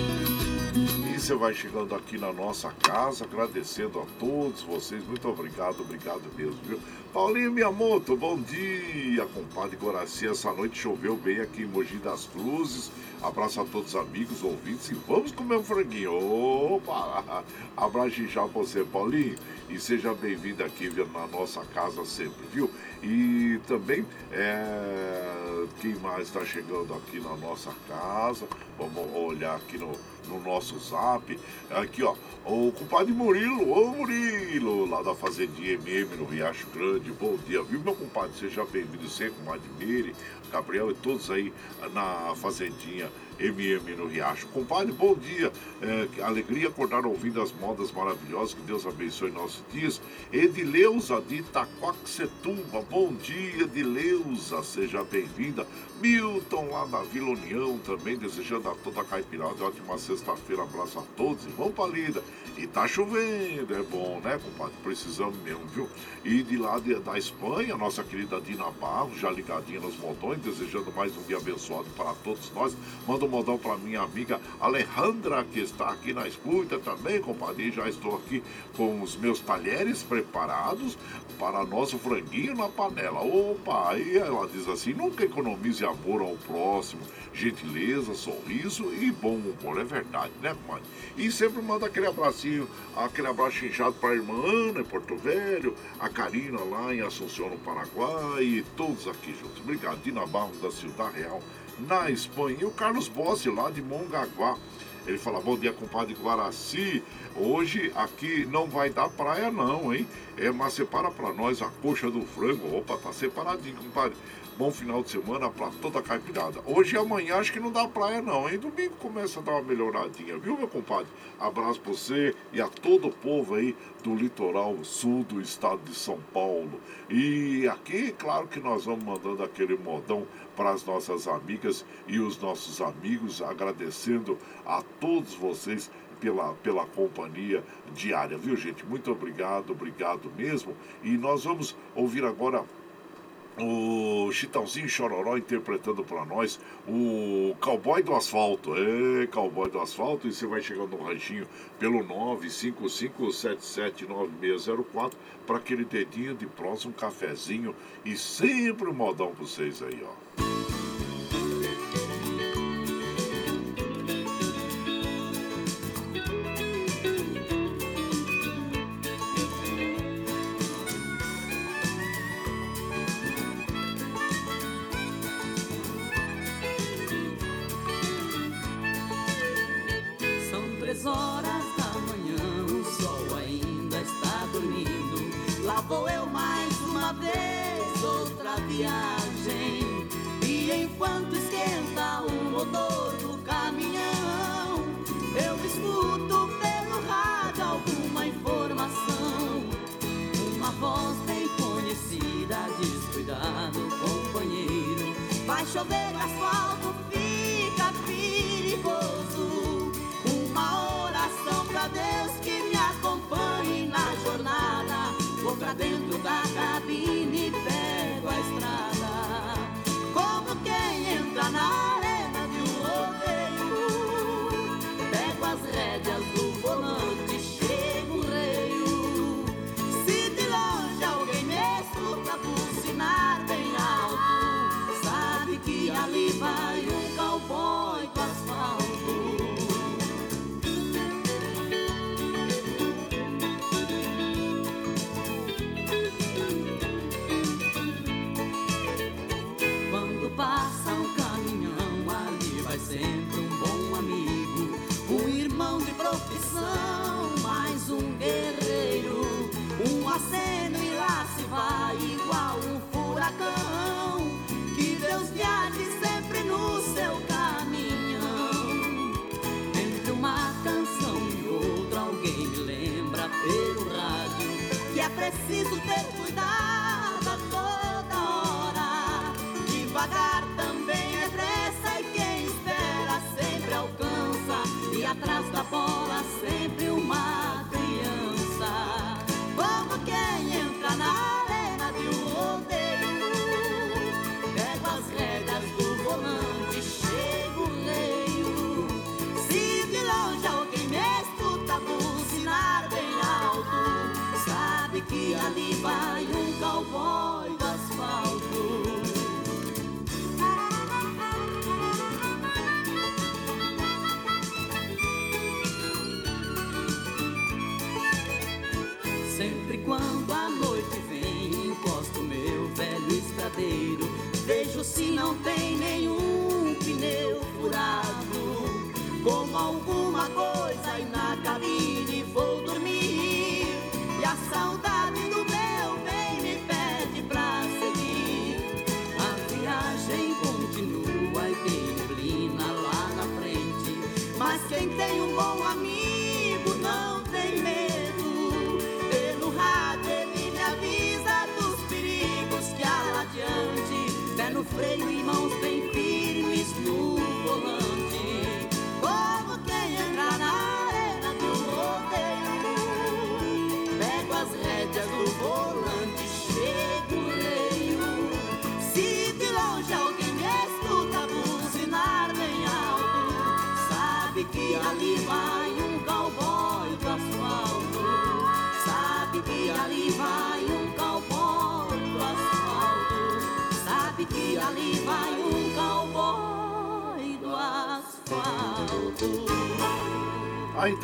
Você vai chegando aqui na nossa casa, agradecendo a todos vocês. Muito obrigado, obrigado mesmo, viu? Paulinho Miyamoto, bom dia, compadre Goraci. Essa noite choveu bem aqui em Mogi das Cruzes. Abraço a todos os amigos, ouvintes e vamos comer um franguinho. Opa! Abraço já você, Paulinho. E seja bem-vindo aqui na nossa casa sempre, viu? E também, é... quem mais está chegando aqui na nossa casa? Vamos olhar aqui no, no nosso zap. Aqui, ó, o compadre Murilo. Ô, Murilo, lá da Fazendinha MM no Riacho Grande. Bom dia, viu, meu compadre? Seja bem-vindo sempre, compadre Mire, Gabriel e todos aí na Fazendinha MM no Riacho. Compadre, bom dia. É, alegria acordar ouvindo as modas maravilhosas. Que Deus abençoe nossos dias. Edileuza de Itaquaquecetuba. Bom dia, Edileuza. Seja bem-vinda. Milton lá da Vila União também, desejando a toda a caipirada. Ótima sexta-feira. Abraço a todos e vamos pra lida. E tá chovendo, é bom, né, compadre? Precisamos mesmo, viu? E de lá de, da Espanha, nossa querida Dina Barros, já ligadinha nos modões, desejando mais um dia abençoado para todos nós. Manda um modão para minha amiga Alejandra, que está aqui na escuta também, compadre. Já estou aqui com os meus talheres preparados para nosso franguinho na panela. Opa, aí ela diz assim: nunca economize amor ao próximo, gentileza, sorriso e bom humor. É verdade, né, compadre? E sempre manda aquele abracinho aquele abraço inchado para a irmã Ana em Porto Velho, a Karina lá em Assunção, no Paraguai e todos aqui juntos. Obrigado, Dina Barros da Cidade Real, na Espanha. E o Carlos Bossi lá de Mongaguá. Ele fala, bom dia, compadre Guaraci. Hoje aqui não vai dar praia não, hein? É, mas separa para nós a coxa do frango. Opa, tá separadinho, compadre. Bom final de semana para toda a caipirada. Hoje e amanhã acho que não dá praia não, hein? Domingo começa a dar uma melhoradinha, viu, meu compadre? Abraço pra você e a todo o povo aí do litoral sul do estado de São Paulo. E aqui, claro que nós vamos mandando aquele modão para as nossas amigas e os nossos amigos, agradecendo a todos vocês pela, pela companhia diária, viu, gente? Muito obrigado, obrigado mesmo. E nós vamos ouvir agora o Chitãozinho Chororó interpretando para nós o Cowboy do Asfalto. É, Cowboy do Asfalto. E você vai chegando no ranchinho pelo 955779604 para aquele dedinho de prosa, um cafezinho e sempre um modão para vocês aí, ó.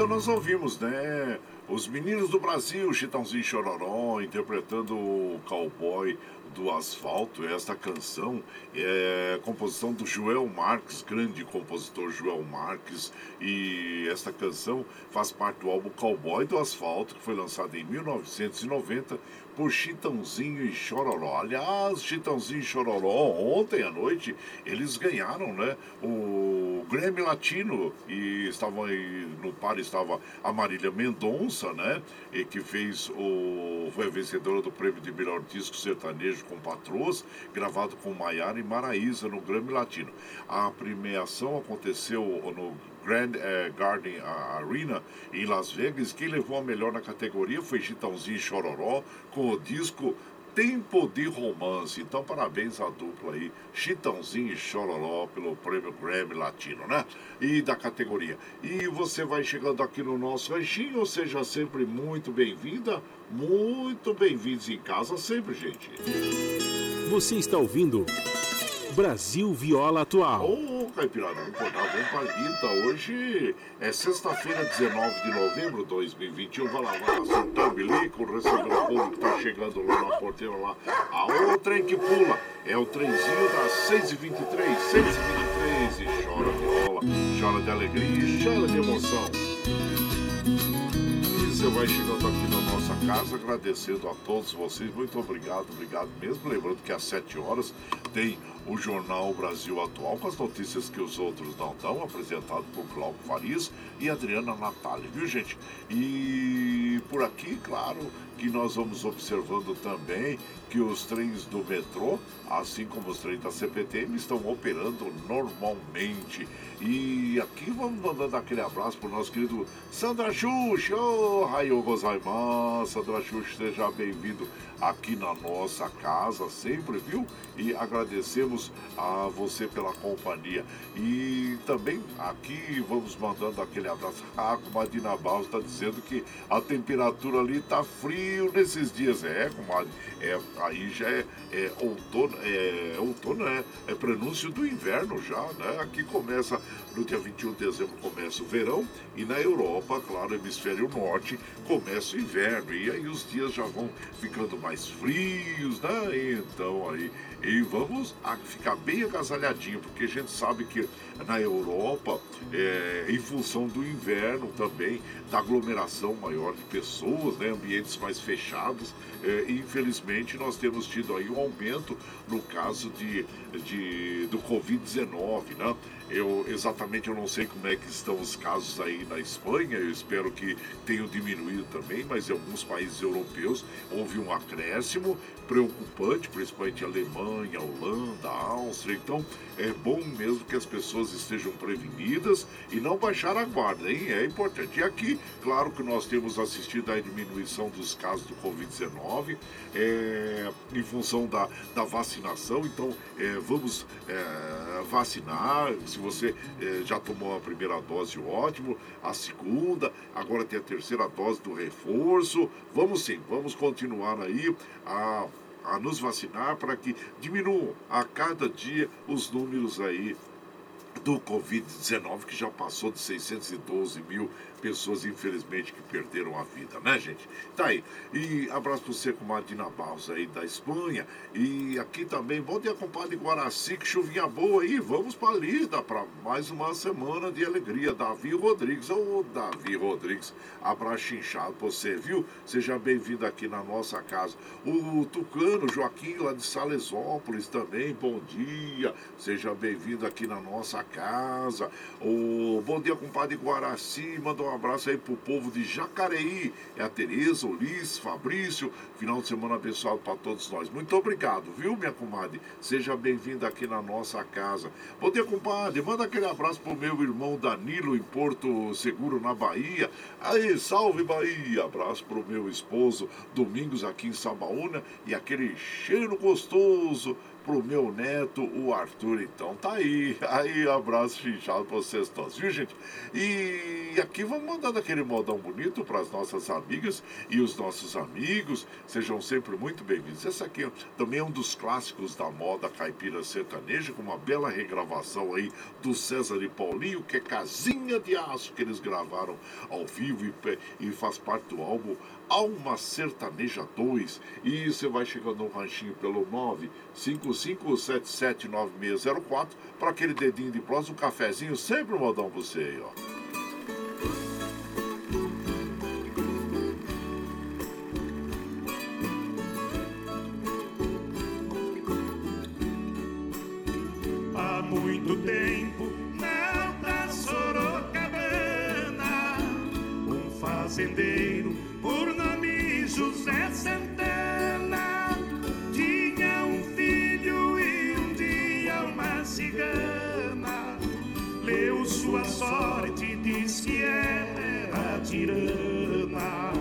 Então nós ouvimos, né? Os meninos do Brasil, Chitãozinho Chororó, interpretando o cowboy do asfalto. Esta canção é composição do Joel Marques, grande compositor Joel Marques. E esta canção faz parte do álbum Cowboy do Asfalto, que foi lançado em 1990 por Chitãozinho e Chororó. Aliás, Chitãozinho e Chororó, ontem à noite, eles ganharam, né? O Grammy Latino e estavam aí, no par estava a Marília Mendonça, né? E que fez o. foi a vencedora do prêmio de melhor disco sertanejo com patroas, gravado com Maiara e Maraísa no Grammy Latino. A premiação aconteceu no Grand eh, Garden Arena em Las Vegas. Quem levou a melhor na categoria foi Chitãozinho e Chororó com o disco Tempo de Romance. Então, parabéns à dupla aí, Chitãozinho e Chororó, pelo prêmio Grammy Latino, né? E da categoria. E você vai chegando aqui no nosso ranchinho, seja sempre muito bem-vinda, muito bem-vindos em casa sempre, gente. Você está ouvindo Brasil Viola Atual. Ô, Caipirada, vamos acordar, vamos pra lida. Hoje é sexta-feira, 19 de novembro de 2021. Vai lá, soltar o bilico, receber o povo que tá chegando lá na porteira lá. A outra trem que pula é o trenzinho das 6h23, 6h23. E chora viola, chora de alegria e chora de emoção. E você vai chegando aqui na nossa casa, agradecendo a todos vocês. Muito obrigado, obrigado mesmo. Lembrando que às 7 horas tem o Jornal Brasil Atual com as notícias que os outros não dão, apresentado por Cláudio Farias e Adriana Natália, viu gente? E por aqui, claro, que nós vamos observando também que os trens do metrô, assim como os trens da CPTM, estão operando normalmente. E aqui vamos mandando aquele abraço para o nosso querido Sandra Xuxa. Oh, Raio Gozaiman, Sandra Xuxa, seja bem-vindo aqui na nossa casa sempre, viu? E agradecemos a você pela companhia. E também aqui vamos mandando aquele abraço. Ah, comadre Barros está dizendo que a temperatura ali está frio nesses dias. É, comadre, é, aí já é, é outono, é, outono é, é prenúncio do inverno já, né? Aqui começa, no dia 21 de dezembro começa o verão e na Europa, claro, hemisfério norte, começa o inverno. E aí os dias já vão ficando mais frios, né? Então aí e vamos ficar bem agasalhadinho, porque a gente sabe que na Europa, é, em função do inverno também, da aglomeração maior de pessoas, né, ambientes mais fechados, é, infelizmente nós temos tido aí um aumento no caso de, de do Covid-19, né? Eu exatamente eu não sei como é que estão os casos aí na Espanha, eu espero que tenham diminuído também, mas em alguns países europeus houve um acréscimo preocupante, principalmente Alemanha, Holanda, Áustria. Então é bom mesmo que as pessoas estejam prevenidas e não baixar a guarda, hein? É importante. E aqui, claro que nós temos assistido à diminuição dos casos do Covid-19 é, em função da, da vacinação. Então é, vamos é, vacinar. Se você é, já tomou a primeira dose, ótimo. A segunda, agora tem a terceira dose do reforço. Vamos sim, vamos continuar aí a a nos vacinar para que diminuam a cada dia os números aí do Covid-19, que já passou de 612 mil pessoas, infelizmente, que perderam a vida, né, gente? Tá aí. E abraço para você, com Madina Barros aí da Espanha. E aqui também, bom dia, compadre Guaraci, que chuvinha boa aí. Vamos para Lida para mais uma semana de alegria. Davi Rodrigues, ô Davi Rodrigues, abraço inchado pra você, viu? Seja bem-vindo aqui na nossa casa. O Tucano Joaquim, lá de Salesópolis também, bom dia. Seja bem-vindo aqui na nossa casa. O bom dia, compadre Guaraci. Manda abraço aí pro povo de Jacareí. É a Tereza, Liz, Fabrício. Final de semana abençoado para todos nós. Muito obrigado, viu, minha comadre? Seja bem-vinda aqui na nossa casa. Bom dia, compadre. Manda aquele abraço pro meu irmão Danilo em Porto Seguro, na Bahia. Aí, salve Bahia. Abraço pro meu esposo Domingos aqui em Sabaúna e aquele cheiro gostoso pro meu neto, o Arthur. Então tá aí. Aí, abraço chinchado pra vocês todos, viu, gente? E aqui vamos mandando aquele modão bonito para as nossas amigas e os nossos amigos. Sejam sempre muito bem-vindos. Esse aqui também é um dos clássicos da moda caipira sertaneja, com uma bela regravação aí do César e Paulinho, que é Casinha de Aço, que eles gravaram ao vivo e, e faz parte do álbum Alma Sertaneja 2. E você vai chegando no ranchinho pelo 955779604 para aquele dedinho de prosa, um cafezinho, sempre um modão pra você aí, ó. Há muito tempo na da Sorocabana, um fazendeiro por nome José Santana. Tinha um filho e um dia uma cigana. Leu sua sorte e disse que era tirana.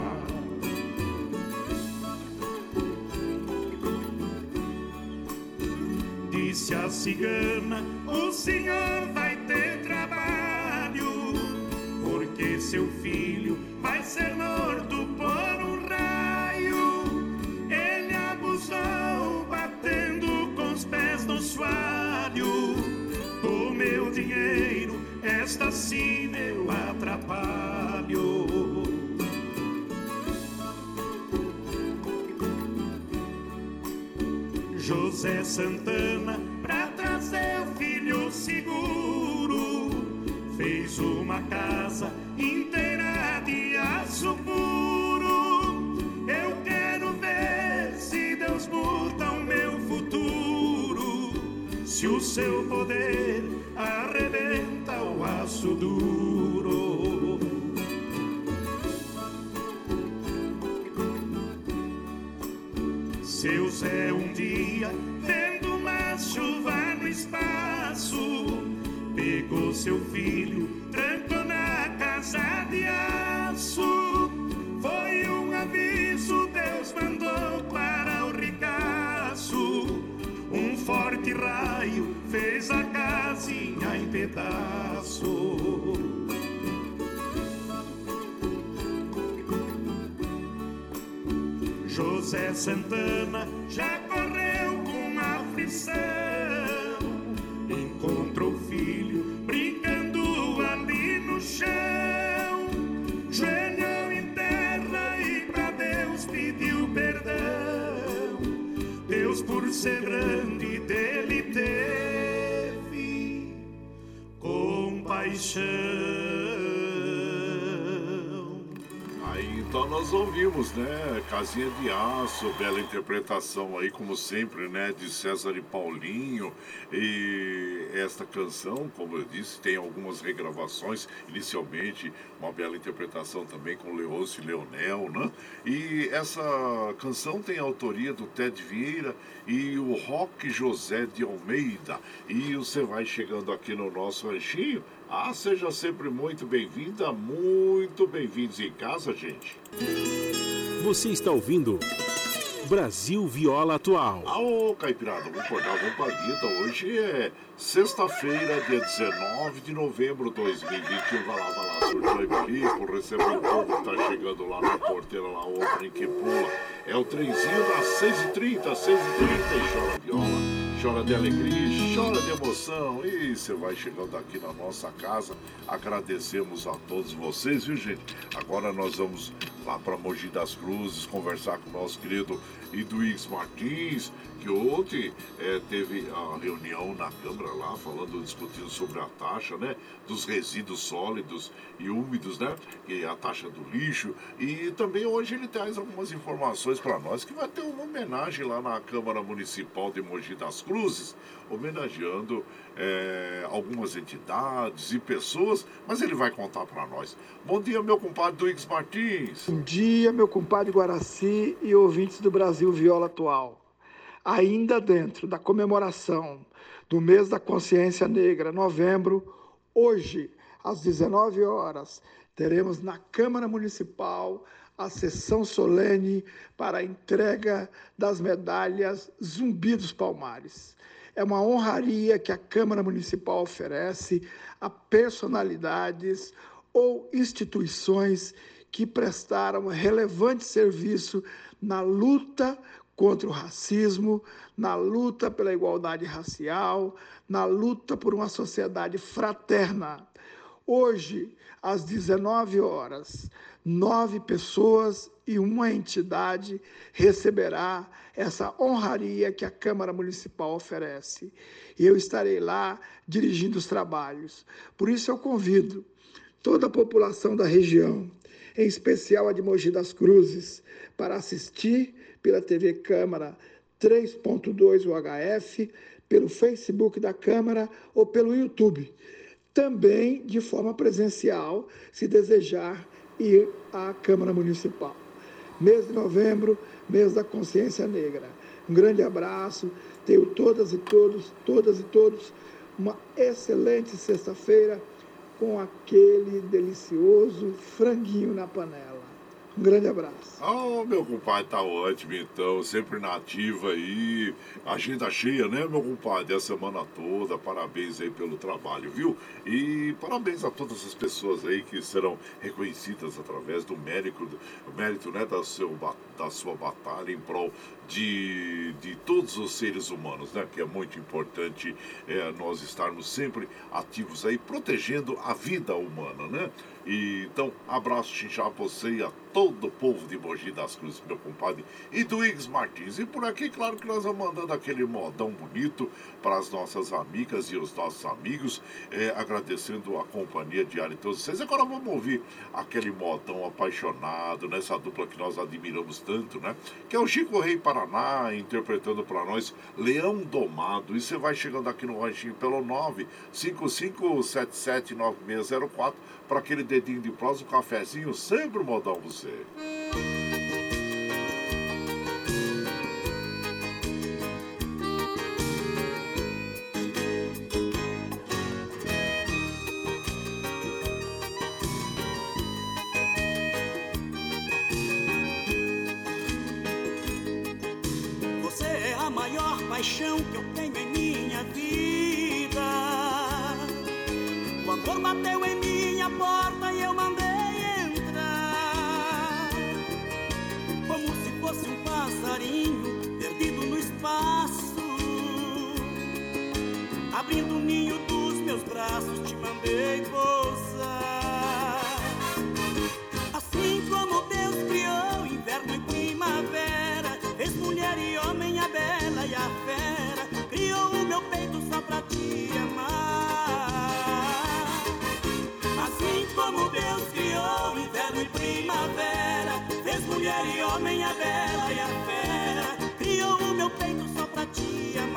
Disse a cigana: O senhor vai ter trabalho, porque seu filho vai ser morto por um raio. Ele abusou, batendo com os pés no soalho. O meu dinheiro, esta sim eu atrapalho. José Santana, pra trazer o filho seguro, fez uma casa inteira se o seu poder arrebenta o aço duro. Seu Zé um dia, vendo uma chuva no espaço, pegou seu filho, fez a casinha em pedaço. José Santana já correu com aflição. Encontrou o filho brincando ali no chão. Joelhou em terra e pra Deus pediu perdão. Deus, por ser grande, dele compaixão. Aí então nós ouvimos, né? Casinha de Aço, bela interpretação aí, como sempre, né? De César e Paulinho. E esta canção, como eu disse, tem algumas regravações. Inicialmente, uma bela interpretação também com Leôncio e Leonel, né? E essa canção tem a autoria do Ted Vieira e o Roque José de Almeida. E você vai chegando aqui no nosso ranchinho. Ah, seja sempre muito bem-vinda, muito bem-vindos em casa, gente. Você está ouvindo Brasil Viola Atual. Aô, Caipirada, vamos acordar, vamos pra vida. Hoje é sexta-feira, dia 19 de novembro de 2021. Vai lá, vai lá, surgiu Ibirico, recebeu o povo que tá chegando lá na porteira, lá, o homem que pula. É o trenzinho das 6h30, 6h30 e chora viola chora de alegria, chora de emoção. E você vai chegando aqui na nossa casa. Agradecemos a todos vocês, viu, gente? Agora nós vamos lá para Mogi das Cruzes, conversar com o nosso querido Iduíx Martins, que ontem é, teve a reunião na Câmara lá, falando, discutindo sobre a taxa, né? Dos resíduos sólidos e úmidos, né? Que é a taxa do lixo. E também hoje ele traz algumas informações para nós que vai ter uma homenagem lá na Câmara Municipal de Mogi das Cruzes, homenageando é, algumas entidades e pessoas, mas ele vai contar para nós. Bom dia, meu compadre Duíx Martins. Bom dia, meu compadre Guaraci e ouvintes do Brasil Viola Atual ainda dentro da comemoração do mês da consciência negra, novembro, hoje, às 19 horas, teremos na Câmara Municipal a sessão solene para a entrega das medalhas Zumbi dos Palmares. É uma honraria que a Câmara Municipal oferece a personalidades ou instituições que prestaram relevante serviço na luta contra o racismo, na luta pela igualdade racial, na luta por uma sociedade fraterna. Hoje, às 19 horas, nove pessoas e uma entidade receberá essa honraria que a Câmara Municipal oferece. E eu estarei lá dirigindo os trabalhos. Por isso eu convido toda a população da região, em especial a de Mogi das Cruzes, para assistir pela TV Câmara 3.2 UHF, pelo Facebook da Câmara ou pelo YouTube. Também de forma presencial, se desejar ir à Câmara Municipal. Mês de novembro, mês da consciência negra. Um grande abraço, tenho todas e todos, todas e todos, uma excelente sexta-feira com aquele delicioso franguinho na panela. Um grande abraço. Oh, meu compadre tá ótimo, então, sempre na ativa aí, agenda cheia, né, meu compadre, a semana toda, parabéns aí pelo trabalho, viu? E parabéns a todas as pessoas aí que serão reconhecidas através do mérito, mérito, né, da, seu, da sua batalha em prol de, de todos os seres humanos, né, que é muito importante é, nós estarmos sempre ativos aí, protegendo a vida humana, né? E, então, abraço xinchá a você e a todo o povo de Mogi das Cruzes, meu compadre, e do Iggs Martins. E por aqui, claro que nós vamos mandando aquele modão bonito para as nossas amigas e os nossos amigos, é, agradecendo a companhia diária de todos vocês. Agora vamos ouvir aquele modão apaixonado, nessa dupla que nós admiramos tanto, né? Que é o Chico Rei Paraná, interpretando para nós Leão Domado. E você vai chegando aqui no ranchinho pelo 955779604 para aquele dedinho de prosa, um cafezinho, sempre modão você. Você é a maior paixão que eu tenho em minha vida. O amor bateu em minha mandei pousar. Assim como Deus criou inverno e primavera, fez mulher e homem a bela e a fera, criou o meu peito só pra te amar. Assim como Deus criou inverno e primavera, fez mulher e homem a bela e a fera, criou o meu peito só pra te amar.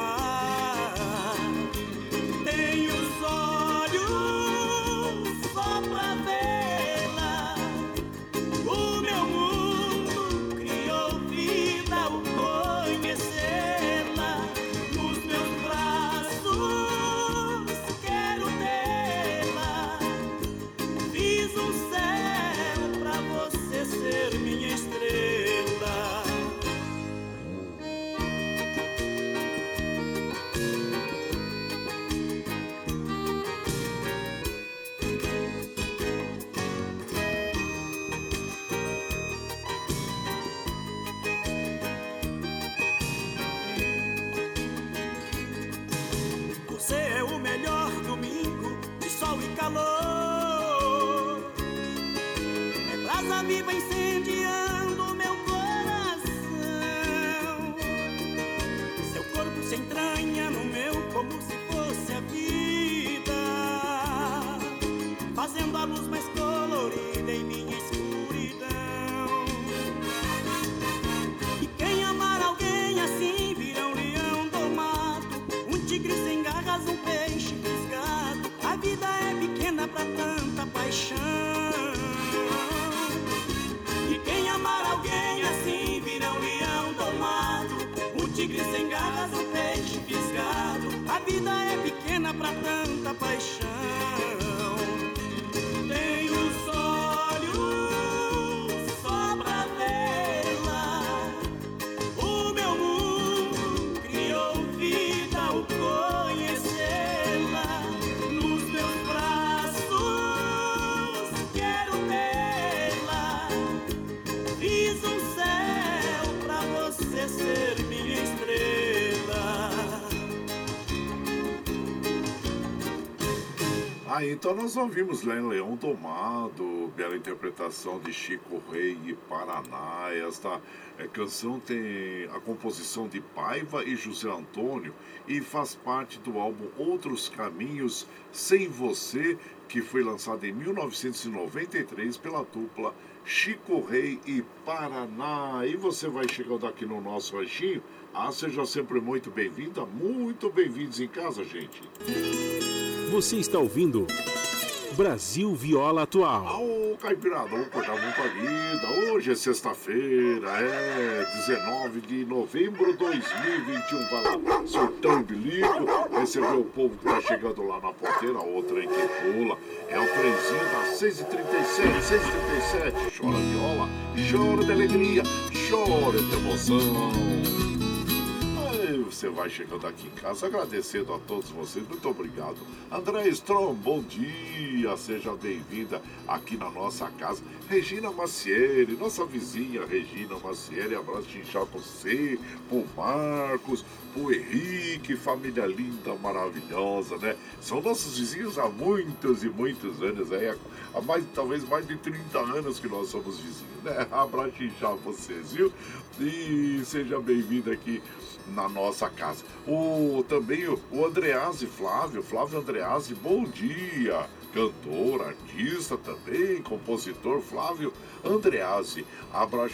Ah, então nós ouvimos Leão Domado, bela interpretação de Chico Rei e Paraná. Esta é, canção tem a composição de Paiva e José Antônio e faz parte do álbum Outros Caminhos Sem Você, que foi lançado em 1993 pela dupla Chico Rei e Paraná. E você vai chegando aqui no nosso ranchinho. Ah, seja sempre muito bem-vinda, muito bem-vindos em casa, gente. Você está ouvindo Brasil Viola Atual. Ô, Caipirada, vamos cortar muito a vida. Hoje é sexta-feira, é 19 de novembro de 2021. Vai lá, surtão e bilico, recebeu o povo que tá chegando lá na porteira, outra em que pula. É o trenzinho das 6h37, 6h37. Chora viola, chora de alegria, chora de emoção você vai chegando aqui em casa, agradecendo a todos vocês, muito obrigado. André Strom, bom dia, seja bem-vinda aqui na nossa casa. Regina Macieri, nossa vizinha Regina Macieri, abraço inchado para você, pro Marcos, pro Henrique, família linda, maravilhosa, né? São nossos vizinhos há muitos e muitos anos, aí, há mais, talvez mais de 30 anos que nós somos vizinhos, né? Abraço inchado para vocês, viu? E seja bem-vindo aqui na nossa casa. O, também o, o Andreazzi Flávio, Flávio Andreazzi, bom dia. Cantor, artista também, compositor Flávio Andreazzi. Pra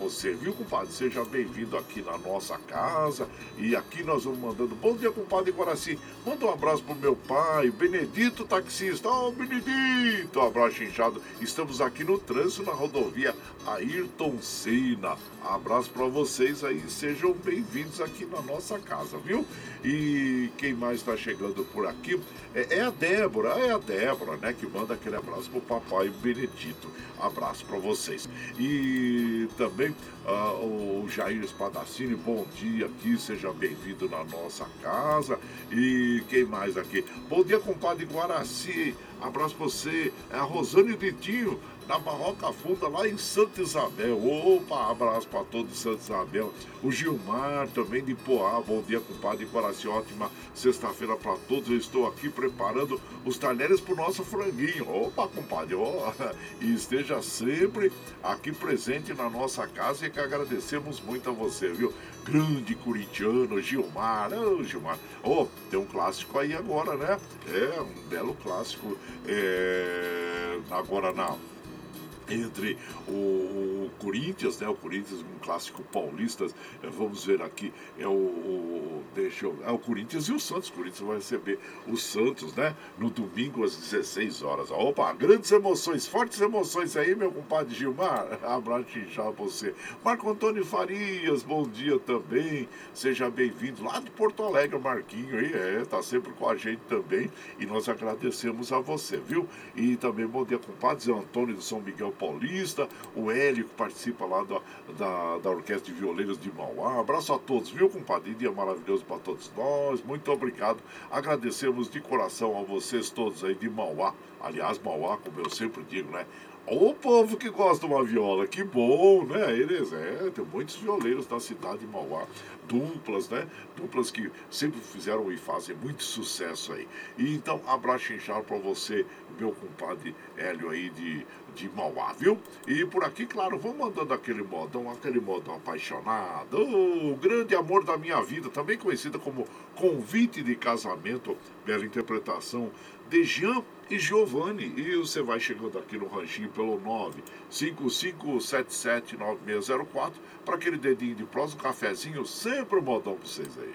você, viu, compadre? Seja bem-vindo aqui na nossa casa. E aqui nós vamos mandando. Bom dia, compadre Guaraci. Manda um abraço pro meu pai, Benedito Taxista. Ô, oh, Benedito! Abraço inchado. Estamos aqui no trânsito na rodovia Ayrton Senna. Abraço para vocês aí. Sejam bem-vindos aqui na nossa casa, viu? E quem mais está chegando por aqui é, é, a Débora. É a Débora, né? Que manda aquele abraço pro papai Benedito. Abraço para vocês. E também uh, o Jair Espadacini, bom dia aqui, seja bem-vindo na nossa casa. E quem mais aqui? Bom dia, compadre Guaraci. Abraço pra você. É a Rosane Ditinho na Barroca Funda, lá em Santa Isabel. Opa, abraço para todos de Santa Isabel. O Gilmar também de Poá. Bom dia, compadre Coraci. Ótima sexta-feira para todos. Eu estou aqui preparando os talheres para o nosso franguinho. Opa, compadre. Oh, e esteja sempre aqui presente na nossa casa e que agradecemos muito a você, viu? Grande corintiano, Gilmar. Ô, oh, Gilmar. Oh, tem um clássico aí agora, né? É, um belo clássico. É, agora na entre o, Corinthians, né? O Corinthians, um clássico paulista. Eh, vamos ver aqui, é o, o, deixa eu, é o Corinthians e o Santos. O Corinthians vai receber o Santos, né? No domingo às 16 horas. Opa, grandes emoções, fortes emoções aí, meu compadre Gilmar. Abraço já você. Marco Antônio Farias, bom dia também. Seja bem-vindo lá de Porto Alegre, Marquinho aí, é, tá sempre com a gente também. E nós agradecemos a você, viu? E também bom dia, compadre Zé Antônio do São Miguel Paulista, o Hélio que participa lá da, da, da Orquestra de Violeiros de Mauá. Abraço a todos, viu, compadre? Dia maravilhoso para todos nós. Muito obrigado. Agradecemos de coração a vocês todos aí de Mauá. Aliás, Mauá, como eu sempre digo, né? O povo que gosta de uma viola, que bom, né? Eles, é, tem muitos violeiros da cidade de Mauá, duplas, né? Duplas que sempre fizeram e fazem muito sucesso aí. E então, abraço inchado para você, meu compadre Hélio aí de de Mauá, viu? E por aqui, claro, vou mandando aquele modão, aquele modão apaixonado, o grande amor da minha vida, também conhecida como Convite de Casamento, bela interpretação de Jean e Giovanni. E você vai chegando aqui no ranchinho pelo 955779604 para aquele dedinho de próximo, cafezinho, sempre um modão para vocês aí.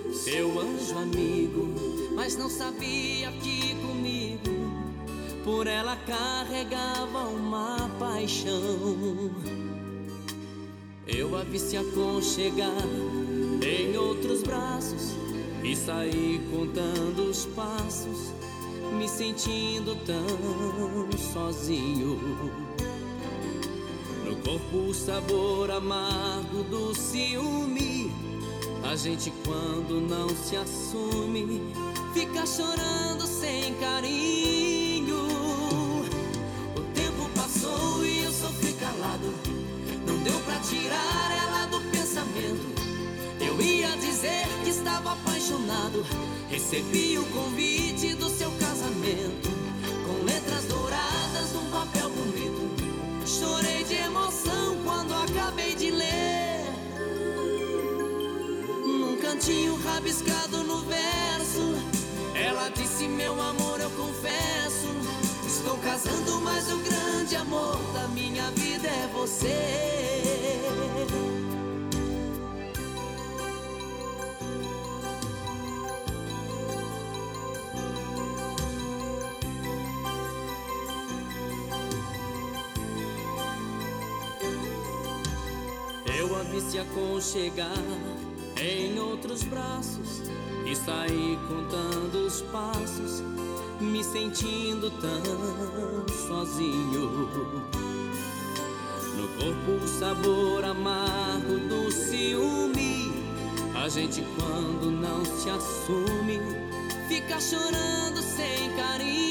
seu anjo amigo, mas não sabia que comigo por ela carregava uma paixão. Eu a vi se aconchegar em outros braços e saí contando os passos, me sentindo tão sozinho. No corpo o sabor amargo do ciúme. A gente quando não se assume, fica chorando sem carinho. O tempo passou e eu sofri calado. Não deu pra tirar ela do pensamento. Eu ia dizer que estava apaixonado. Recebi o convite do seu casamento. Com letras douradas num papel rabiscado no verso. Ela disse: Meu amor, eu confesso. Estou casando, mas o grande amor da minha vida é você. se aconchegar em outros braços e sair contando os passos, me sentindo tão sozinho. No corpo o sabor amargo do ciúme. A gente quando não se assume, fica chorando sem carinho.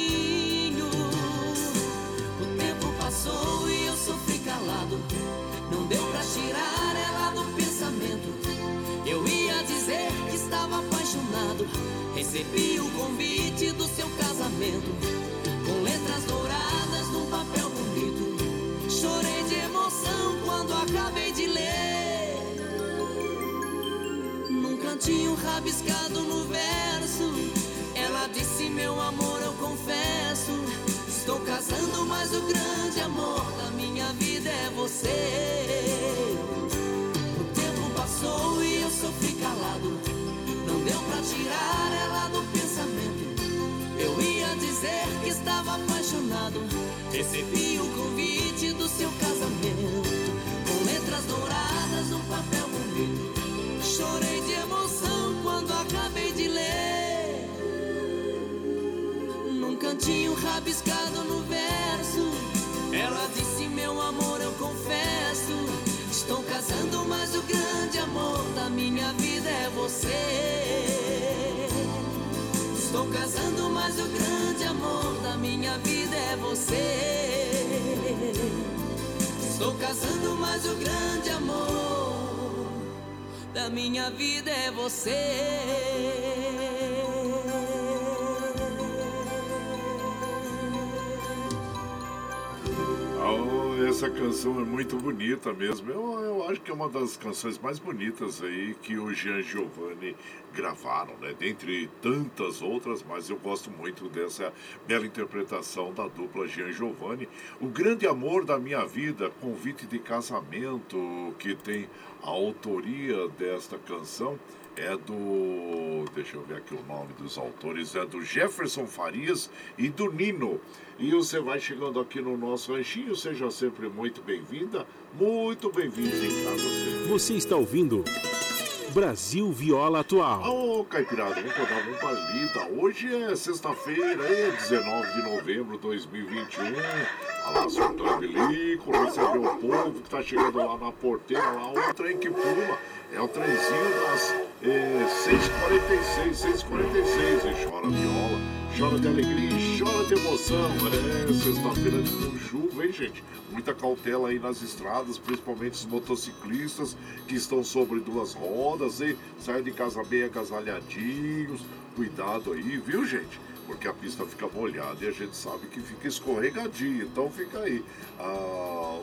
Recebi o convite do seu casamento. Com letras douradas num papel bonito. Chorei de emoção quando acabei de ler. Num cantinho rabiscado no verso. Ela disse: Meu amor, eu confesso. Estou casando, mas o grande amor da minha vida é você. O tempo passou e eu sofri calado. Não deu pra tirar Recebi o convite do seu casamento. Com letras douradas no papel bonito. Chorei de emoção quando acabei de ler. Num cantinho rabiscado no verso. Ela disse: Meu amor, eu confesso. Estou casando, mas o grande amor da minha vida é você. Estou casando, mas o grande amor da minha vida é você. Estou casando, mas o grande amor da minha vida é você. Essa canção é muito bonita mesmo. Eu, eu acho que é uma das canções mais bonitas aí que o Jean Giovanni gravaram, né? Dentre tantas outras, mas eu gosto muito dessa bela interpretação da dupla Jean Giovanni. O grande amor da minha vida, convite de casamento, que tem a autoria desta canção é do. Deixa eu ver aqui o nome dos autores. É do Jefferson Farias e do Nino. E você vai chegando aqui no nosso ranchinho, seja sempre muito bem-vinda, muito bem-vindos em casa sempre. Você está ouvindo Brasil Viola Atual. Ô, oh, Caipirada, vamos dar uma palida. Hoje é sexta-feira, é 19 de novembro de 2021. Olha lá, soltando bilico, recebeu o povo que tá chegando lá na porteira, lá o trem que pula. É o trenzinho das é, 6h46, 6h46. E chora viola, chora de alegria, chora de emoção. É, sexta-feira com chuva, hein, gente? Muita cautela aí nas estradas, principalmente os motociclistas que estão sobre duas rodas, hein? Saiam de casa bem agasalhadinhos. Cuidado aí, viu, gente? Porque a pista fica molhada e a gente sabe que fica escorregadia. Então fica aí ah,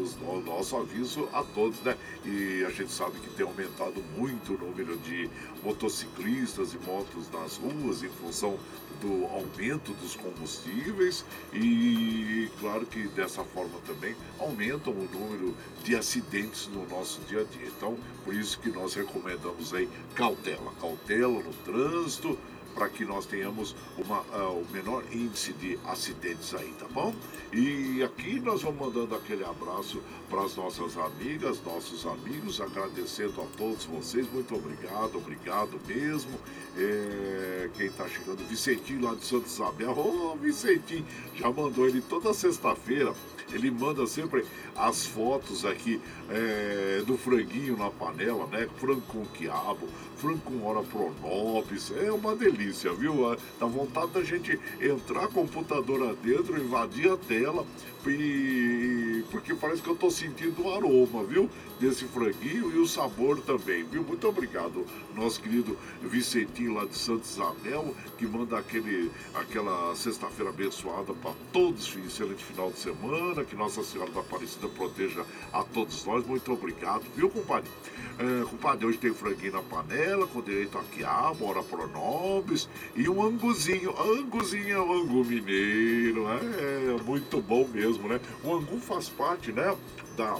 os, o nosso aviso a todos, né? E a gente sabe que tem aumentado muito o número de motociclistas e motos nas ruas em função do aumento dos combustíveis e claro que dessa forma também aumentam o número de acidentes no nosso dia a dia. Então, por isso que nós recomendamos aí cautela, cautela no trânsito, para que nós tenhamos uma, uh, o menor índice de acidentes aí, tá bom? E aqui nós vamos mandando aquele abraço para as nossas amigas, nossos amigos, agradecendo a todos vocês, muito obrigado, obrigado mesmo. É, quem está chegando, Vicentinho lá de Santa Isabel, ô oh, Vicentinho, já mandou ele toda sexta-feira ele manda sempre as fotos aqui é, do franguinho na panela, né? Frango com quiabo, frango com hora pronobis. É uma delícia, viu? Dá vontade da gente entrar computadora dentro, invadir a tela e porque parece que eu estou sentindo o aroma, viu? Desse franguinho e o sabor também, viu? Muito obrigado, nosso querido Vicentinho lá de Santa Isabel, que manda aquele, aquela sexta-feira abençoada para todos, excelente final de semana, que Nossa Senhora da Aparecida proteja a todos nós. Muito obrigado, viu, compadre? É, compadre, hoje tem franguinho na panela, com direito a quiabo, ora pronobis e um anguzinho. Anguzinho é um angu mineiro, é, é muito bom mesmo, né? O angu faz parte, né, da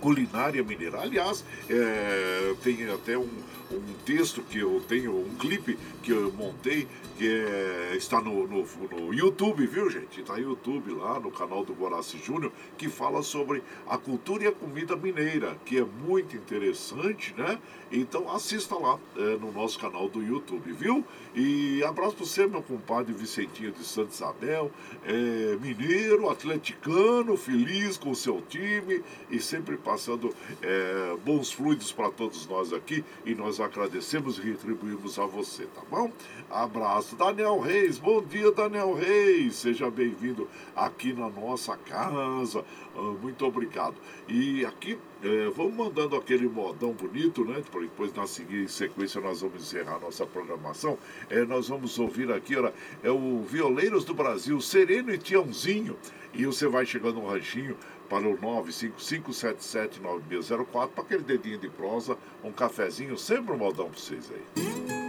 culinária mineira. Aliás, é, tem até um, um texto que eu tenho, um clipe que eu montei que é, está no, no, no, YouTube, viu gente? Está no YouTube lá, no canal do Guaraci Júnior, que fala sobre a cultura e a comida mineira, que é muito interessante, né? Então assista lá é, no nosso canal do YouTube, viu? E abraço para você, meu compadre Vicentinho de Santa Isabel, é, mineiro, atleticano, feliz com o seu time e sempre passando é, bons fluidos para todos nós aqui. E nós agradecemos e retribuímos a você, tá bom? Abraço. Daniel Reis, bom dia, Daniel Reis. Seja bem-vindo aqui na nossa casa. Ah, muito obrigado. E aqui, é, vamos mandando aquele modão bonito, né? Depois, na seguinte sequência, nós vamos encerrar nossa programação. É, nós vamos ouvir aqui, olha, é o Violeiros do Brasil, Sereno e Tiãozinho. E você vai chegando no ranchinho para o 955779604 para aquele dedinho de prosa, um cafezinho, sempre um modão para vocês aí.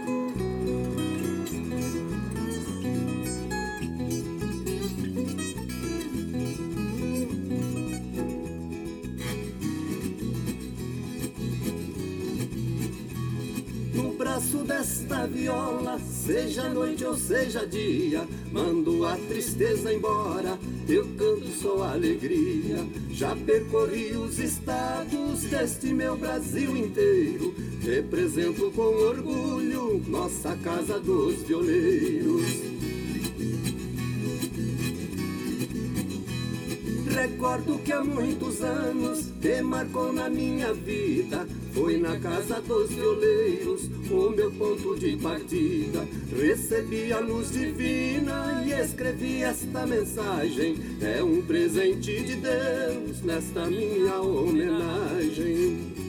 Desta viola, seja noite ou seja dia, mando a tristeza embora, eu canto só alegria. Já percorri os estados deste meu Brasil inteiro, represento com orgulho nossa casa dos violeiros. Recordo que há muitos anos que marcou na minha vida foi na casa dos violeiros o meu ponto de partida. Recebi a luz divina e escrevi esta mensagem. É um presente de Deus nesta minha homenagem.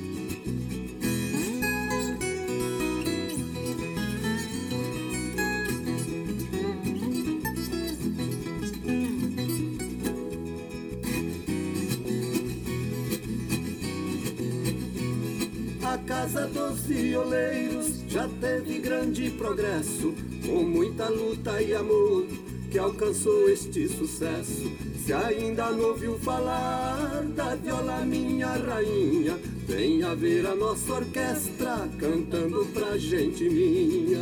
Casa dos Violeiros já teve grande progresso, com muita luta e amor que alcançou este sucesso. Se ainda não ouviu falar da viola minha rainha, vem a ver a nossa orquestra cantando pra gente minha.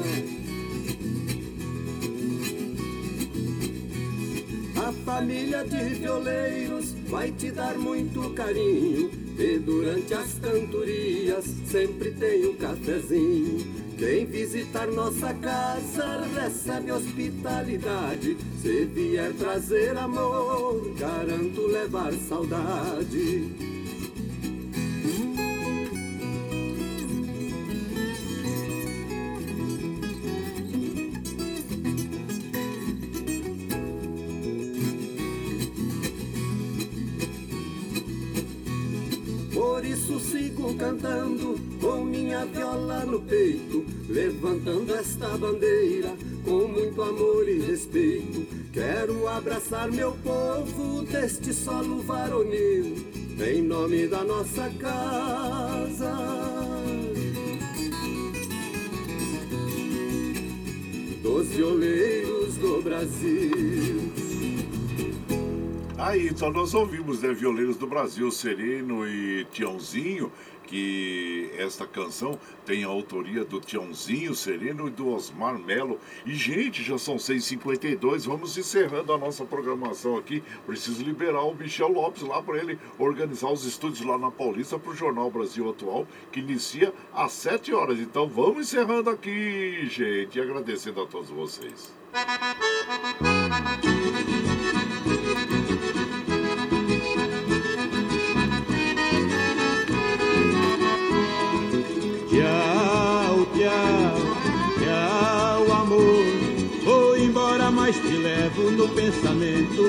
A família de violeiros vai te dar muito carinho e durante as cantorias sempre tem um cafezinho. Quem visitar nossa casa recebe hospitalidade. Se vier trazer amor, garanto levar saudade. Cantando com minha viola no peito, levantando esta bandeira com muito amor e respeito. Quero abraçar meu povo deste solo varonil, em nome da nossa casa. Dos violeiros do Brasil. Aí, então nós ouvimos, né, Violeiros do Brasil, Sereno e Tiãozinho, que esta canção tem a autoria do Tiãozinho Sereno e do Osmar Melo. E, gente, já são 6h52, vamos encerrando a nossa programação aqui. Preciso liberar o Michel Lopes lá para ele organizar os estúdios lá na Paulista para o Jornal Brasil Atual, que inicia às 7 horas. Então vamos encerrando aqui, gente, e agradecendo a todos vocês.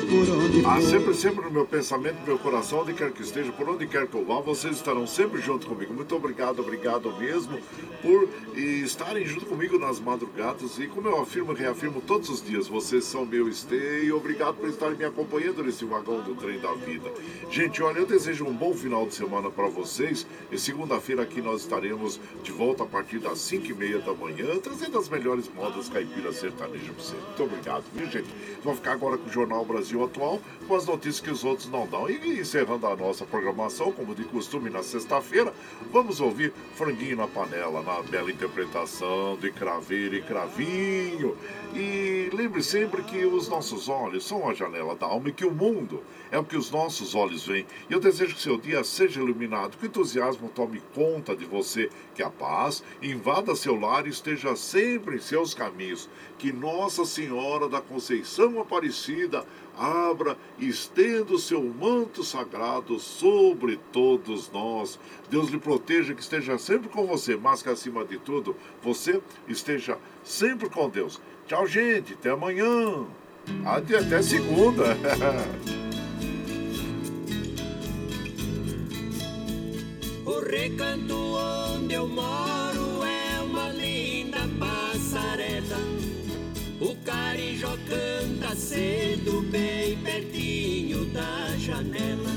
Por onde for. Ah, sempre, sempre no meu pensamento, no meu coração, onde quer que esteja, por onde quer que eu vá, vocês estarão sempre junto comigo. Muito obrigado, obrigado mesmo por estarem junto comigo nas madrugadas. E como eu afirmo e reafirmo todos os dias, vocês são meu esteio. Obrigado por estarem me acompanhando nesse vagão do trem da vida. Gente, olha, eu desejo um bom final de semana para vocês. E segunda-feira aqui nós estaremos de volta a partir das 5 e meia da manhã, trazendo as melhores modas caipiras sertanejas para você. Muito obrigado, viu, gente? Vamos ficar agora com o Jornal Brasil Atual, com as notícias que os outros não dão. E encerrando a nossa programação, como de costume, na sexta-feira, vamos ouvir Franguinho na Panela, na bela interpretação de Craveiro e Cravinho. E lembre sempre que os nossos olhos são a janela da alma e que o mundo é o que os nossos olhos veem. E eu desejo que seu dia seja iluminado, que o entusiasmo tome conta de você, que a paz invada seu lar e esteja sempre em seus caminhos. Que Nossa Senhora da Conceição Aparecida abra e estenda o seu manto sagrado sobre todos nós. Deus lhe proteja, que esteja sempre com você, mas que acima de tudo, você esteja sempre com Deus. Tchau, gente. Até amanhã. Até, até segunda. O recanto onde eu moro é uma linda passarela. O carijó canta cedo, bem pertinho da janela.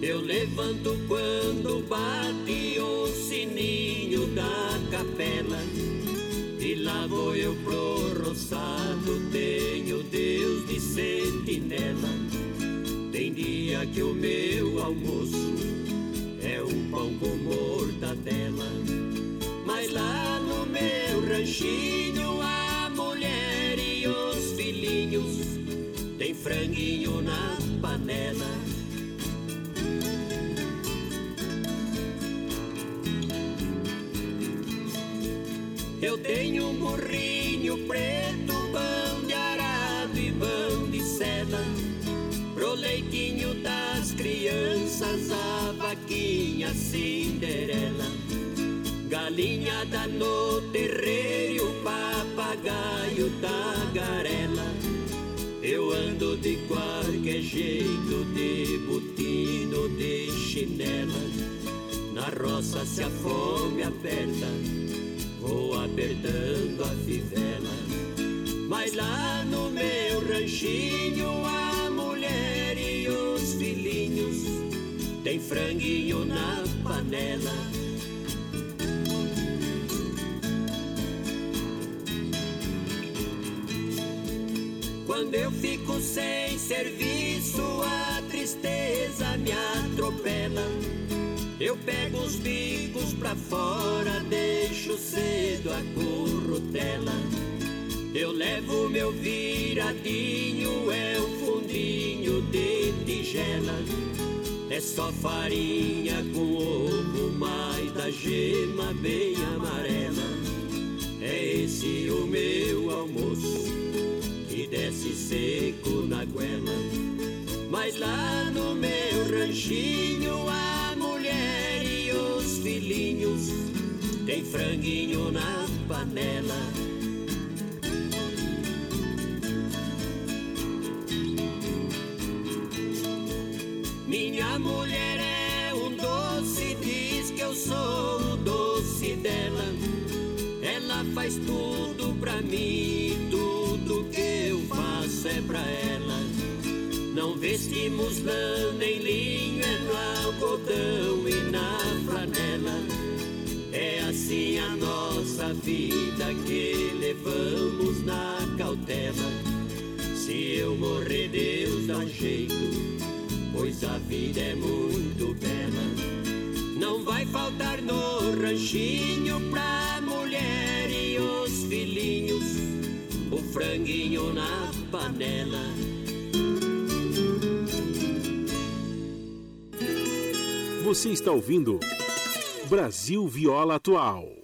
Eu levanto quando bate o sininho da capela. E lá vou eu pro roçado, tenho Deus de sentinela. Tem dia que o meu almoço é um pão com mortadela. Mas lá no meu ranchinho, franguinho na panela. Eu tenho um burrinho preto, pão de arado e pão de seda. Pro leitinho das crianças, a vaquinha Cinderela. Galinhada no terreiro, papagaio tagarela. Eu ando de qualquer jeito, de botino, de chinela. Na roça se a fome aperta, vou apertando a fivela. Mas lá no meu ranchinho, a mulher e os filhinhos tem franguinho na panela. Quando eu fico sem serviço, a tristeza me atropela. Eu pego os bicos pra fora, deixo cedo a currutela. Eu levo meu viradinho, é o fundinho de tigela. É só farinha com ovo, mais da gema bem amarela. É esse o meu almoço, que desce seco ranchinho, a mulher e os filhinhos tem franguinho na panela. Minha mulher é um doce, diz que eu sou o doce dela. Ela faz tudo pra mim, tudo que é pra ela. Não vestimos lã nem linho, vida que levamos na cautela. Se eu morrer, Deus dá jeito, pois a vida é muito bela. Não vai faltar no ranchinho pra mulher e os filhinhos, o franguinho na panela. Você está ouvindo Brasil Viola Atual.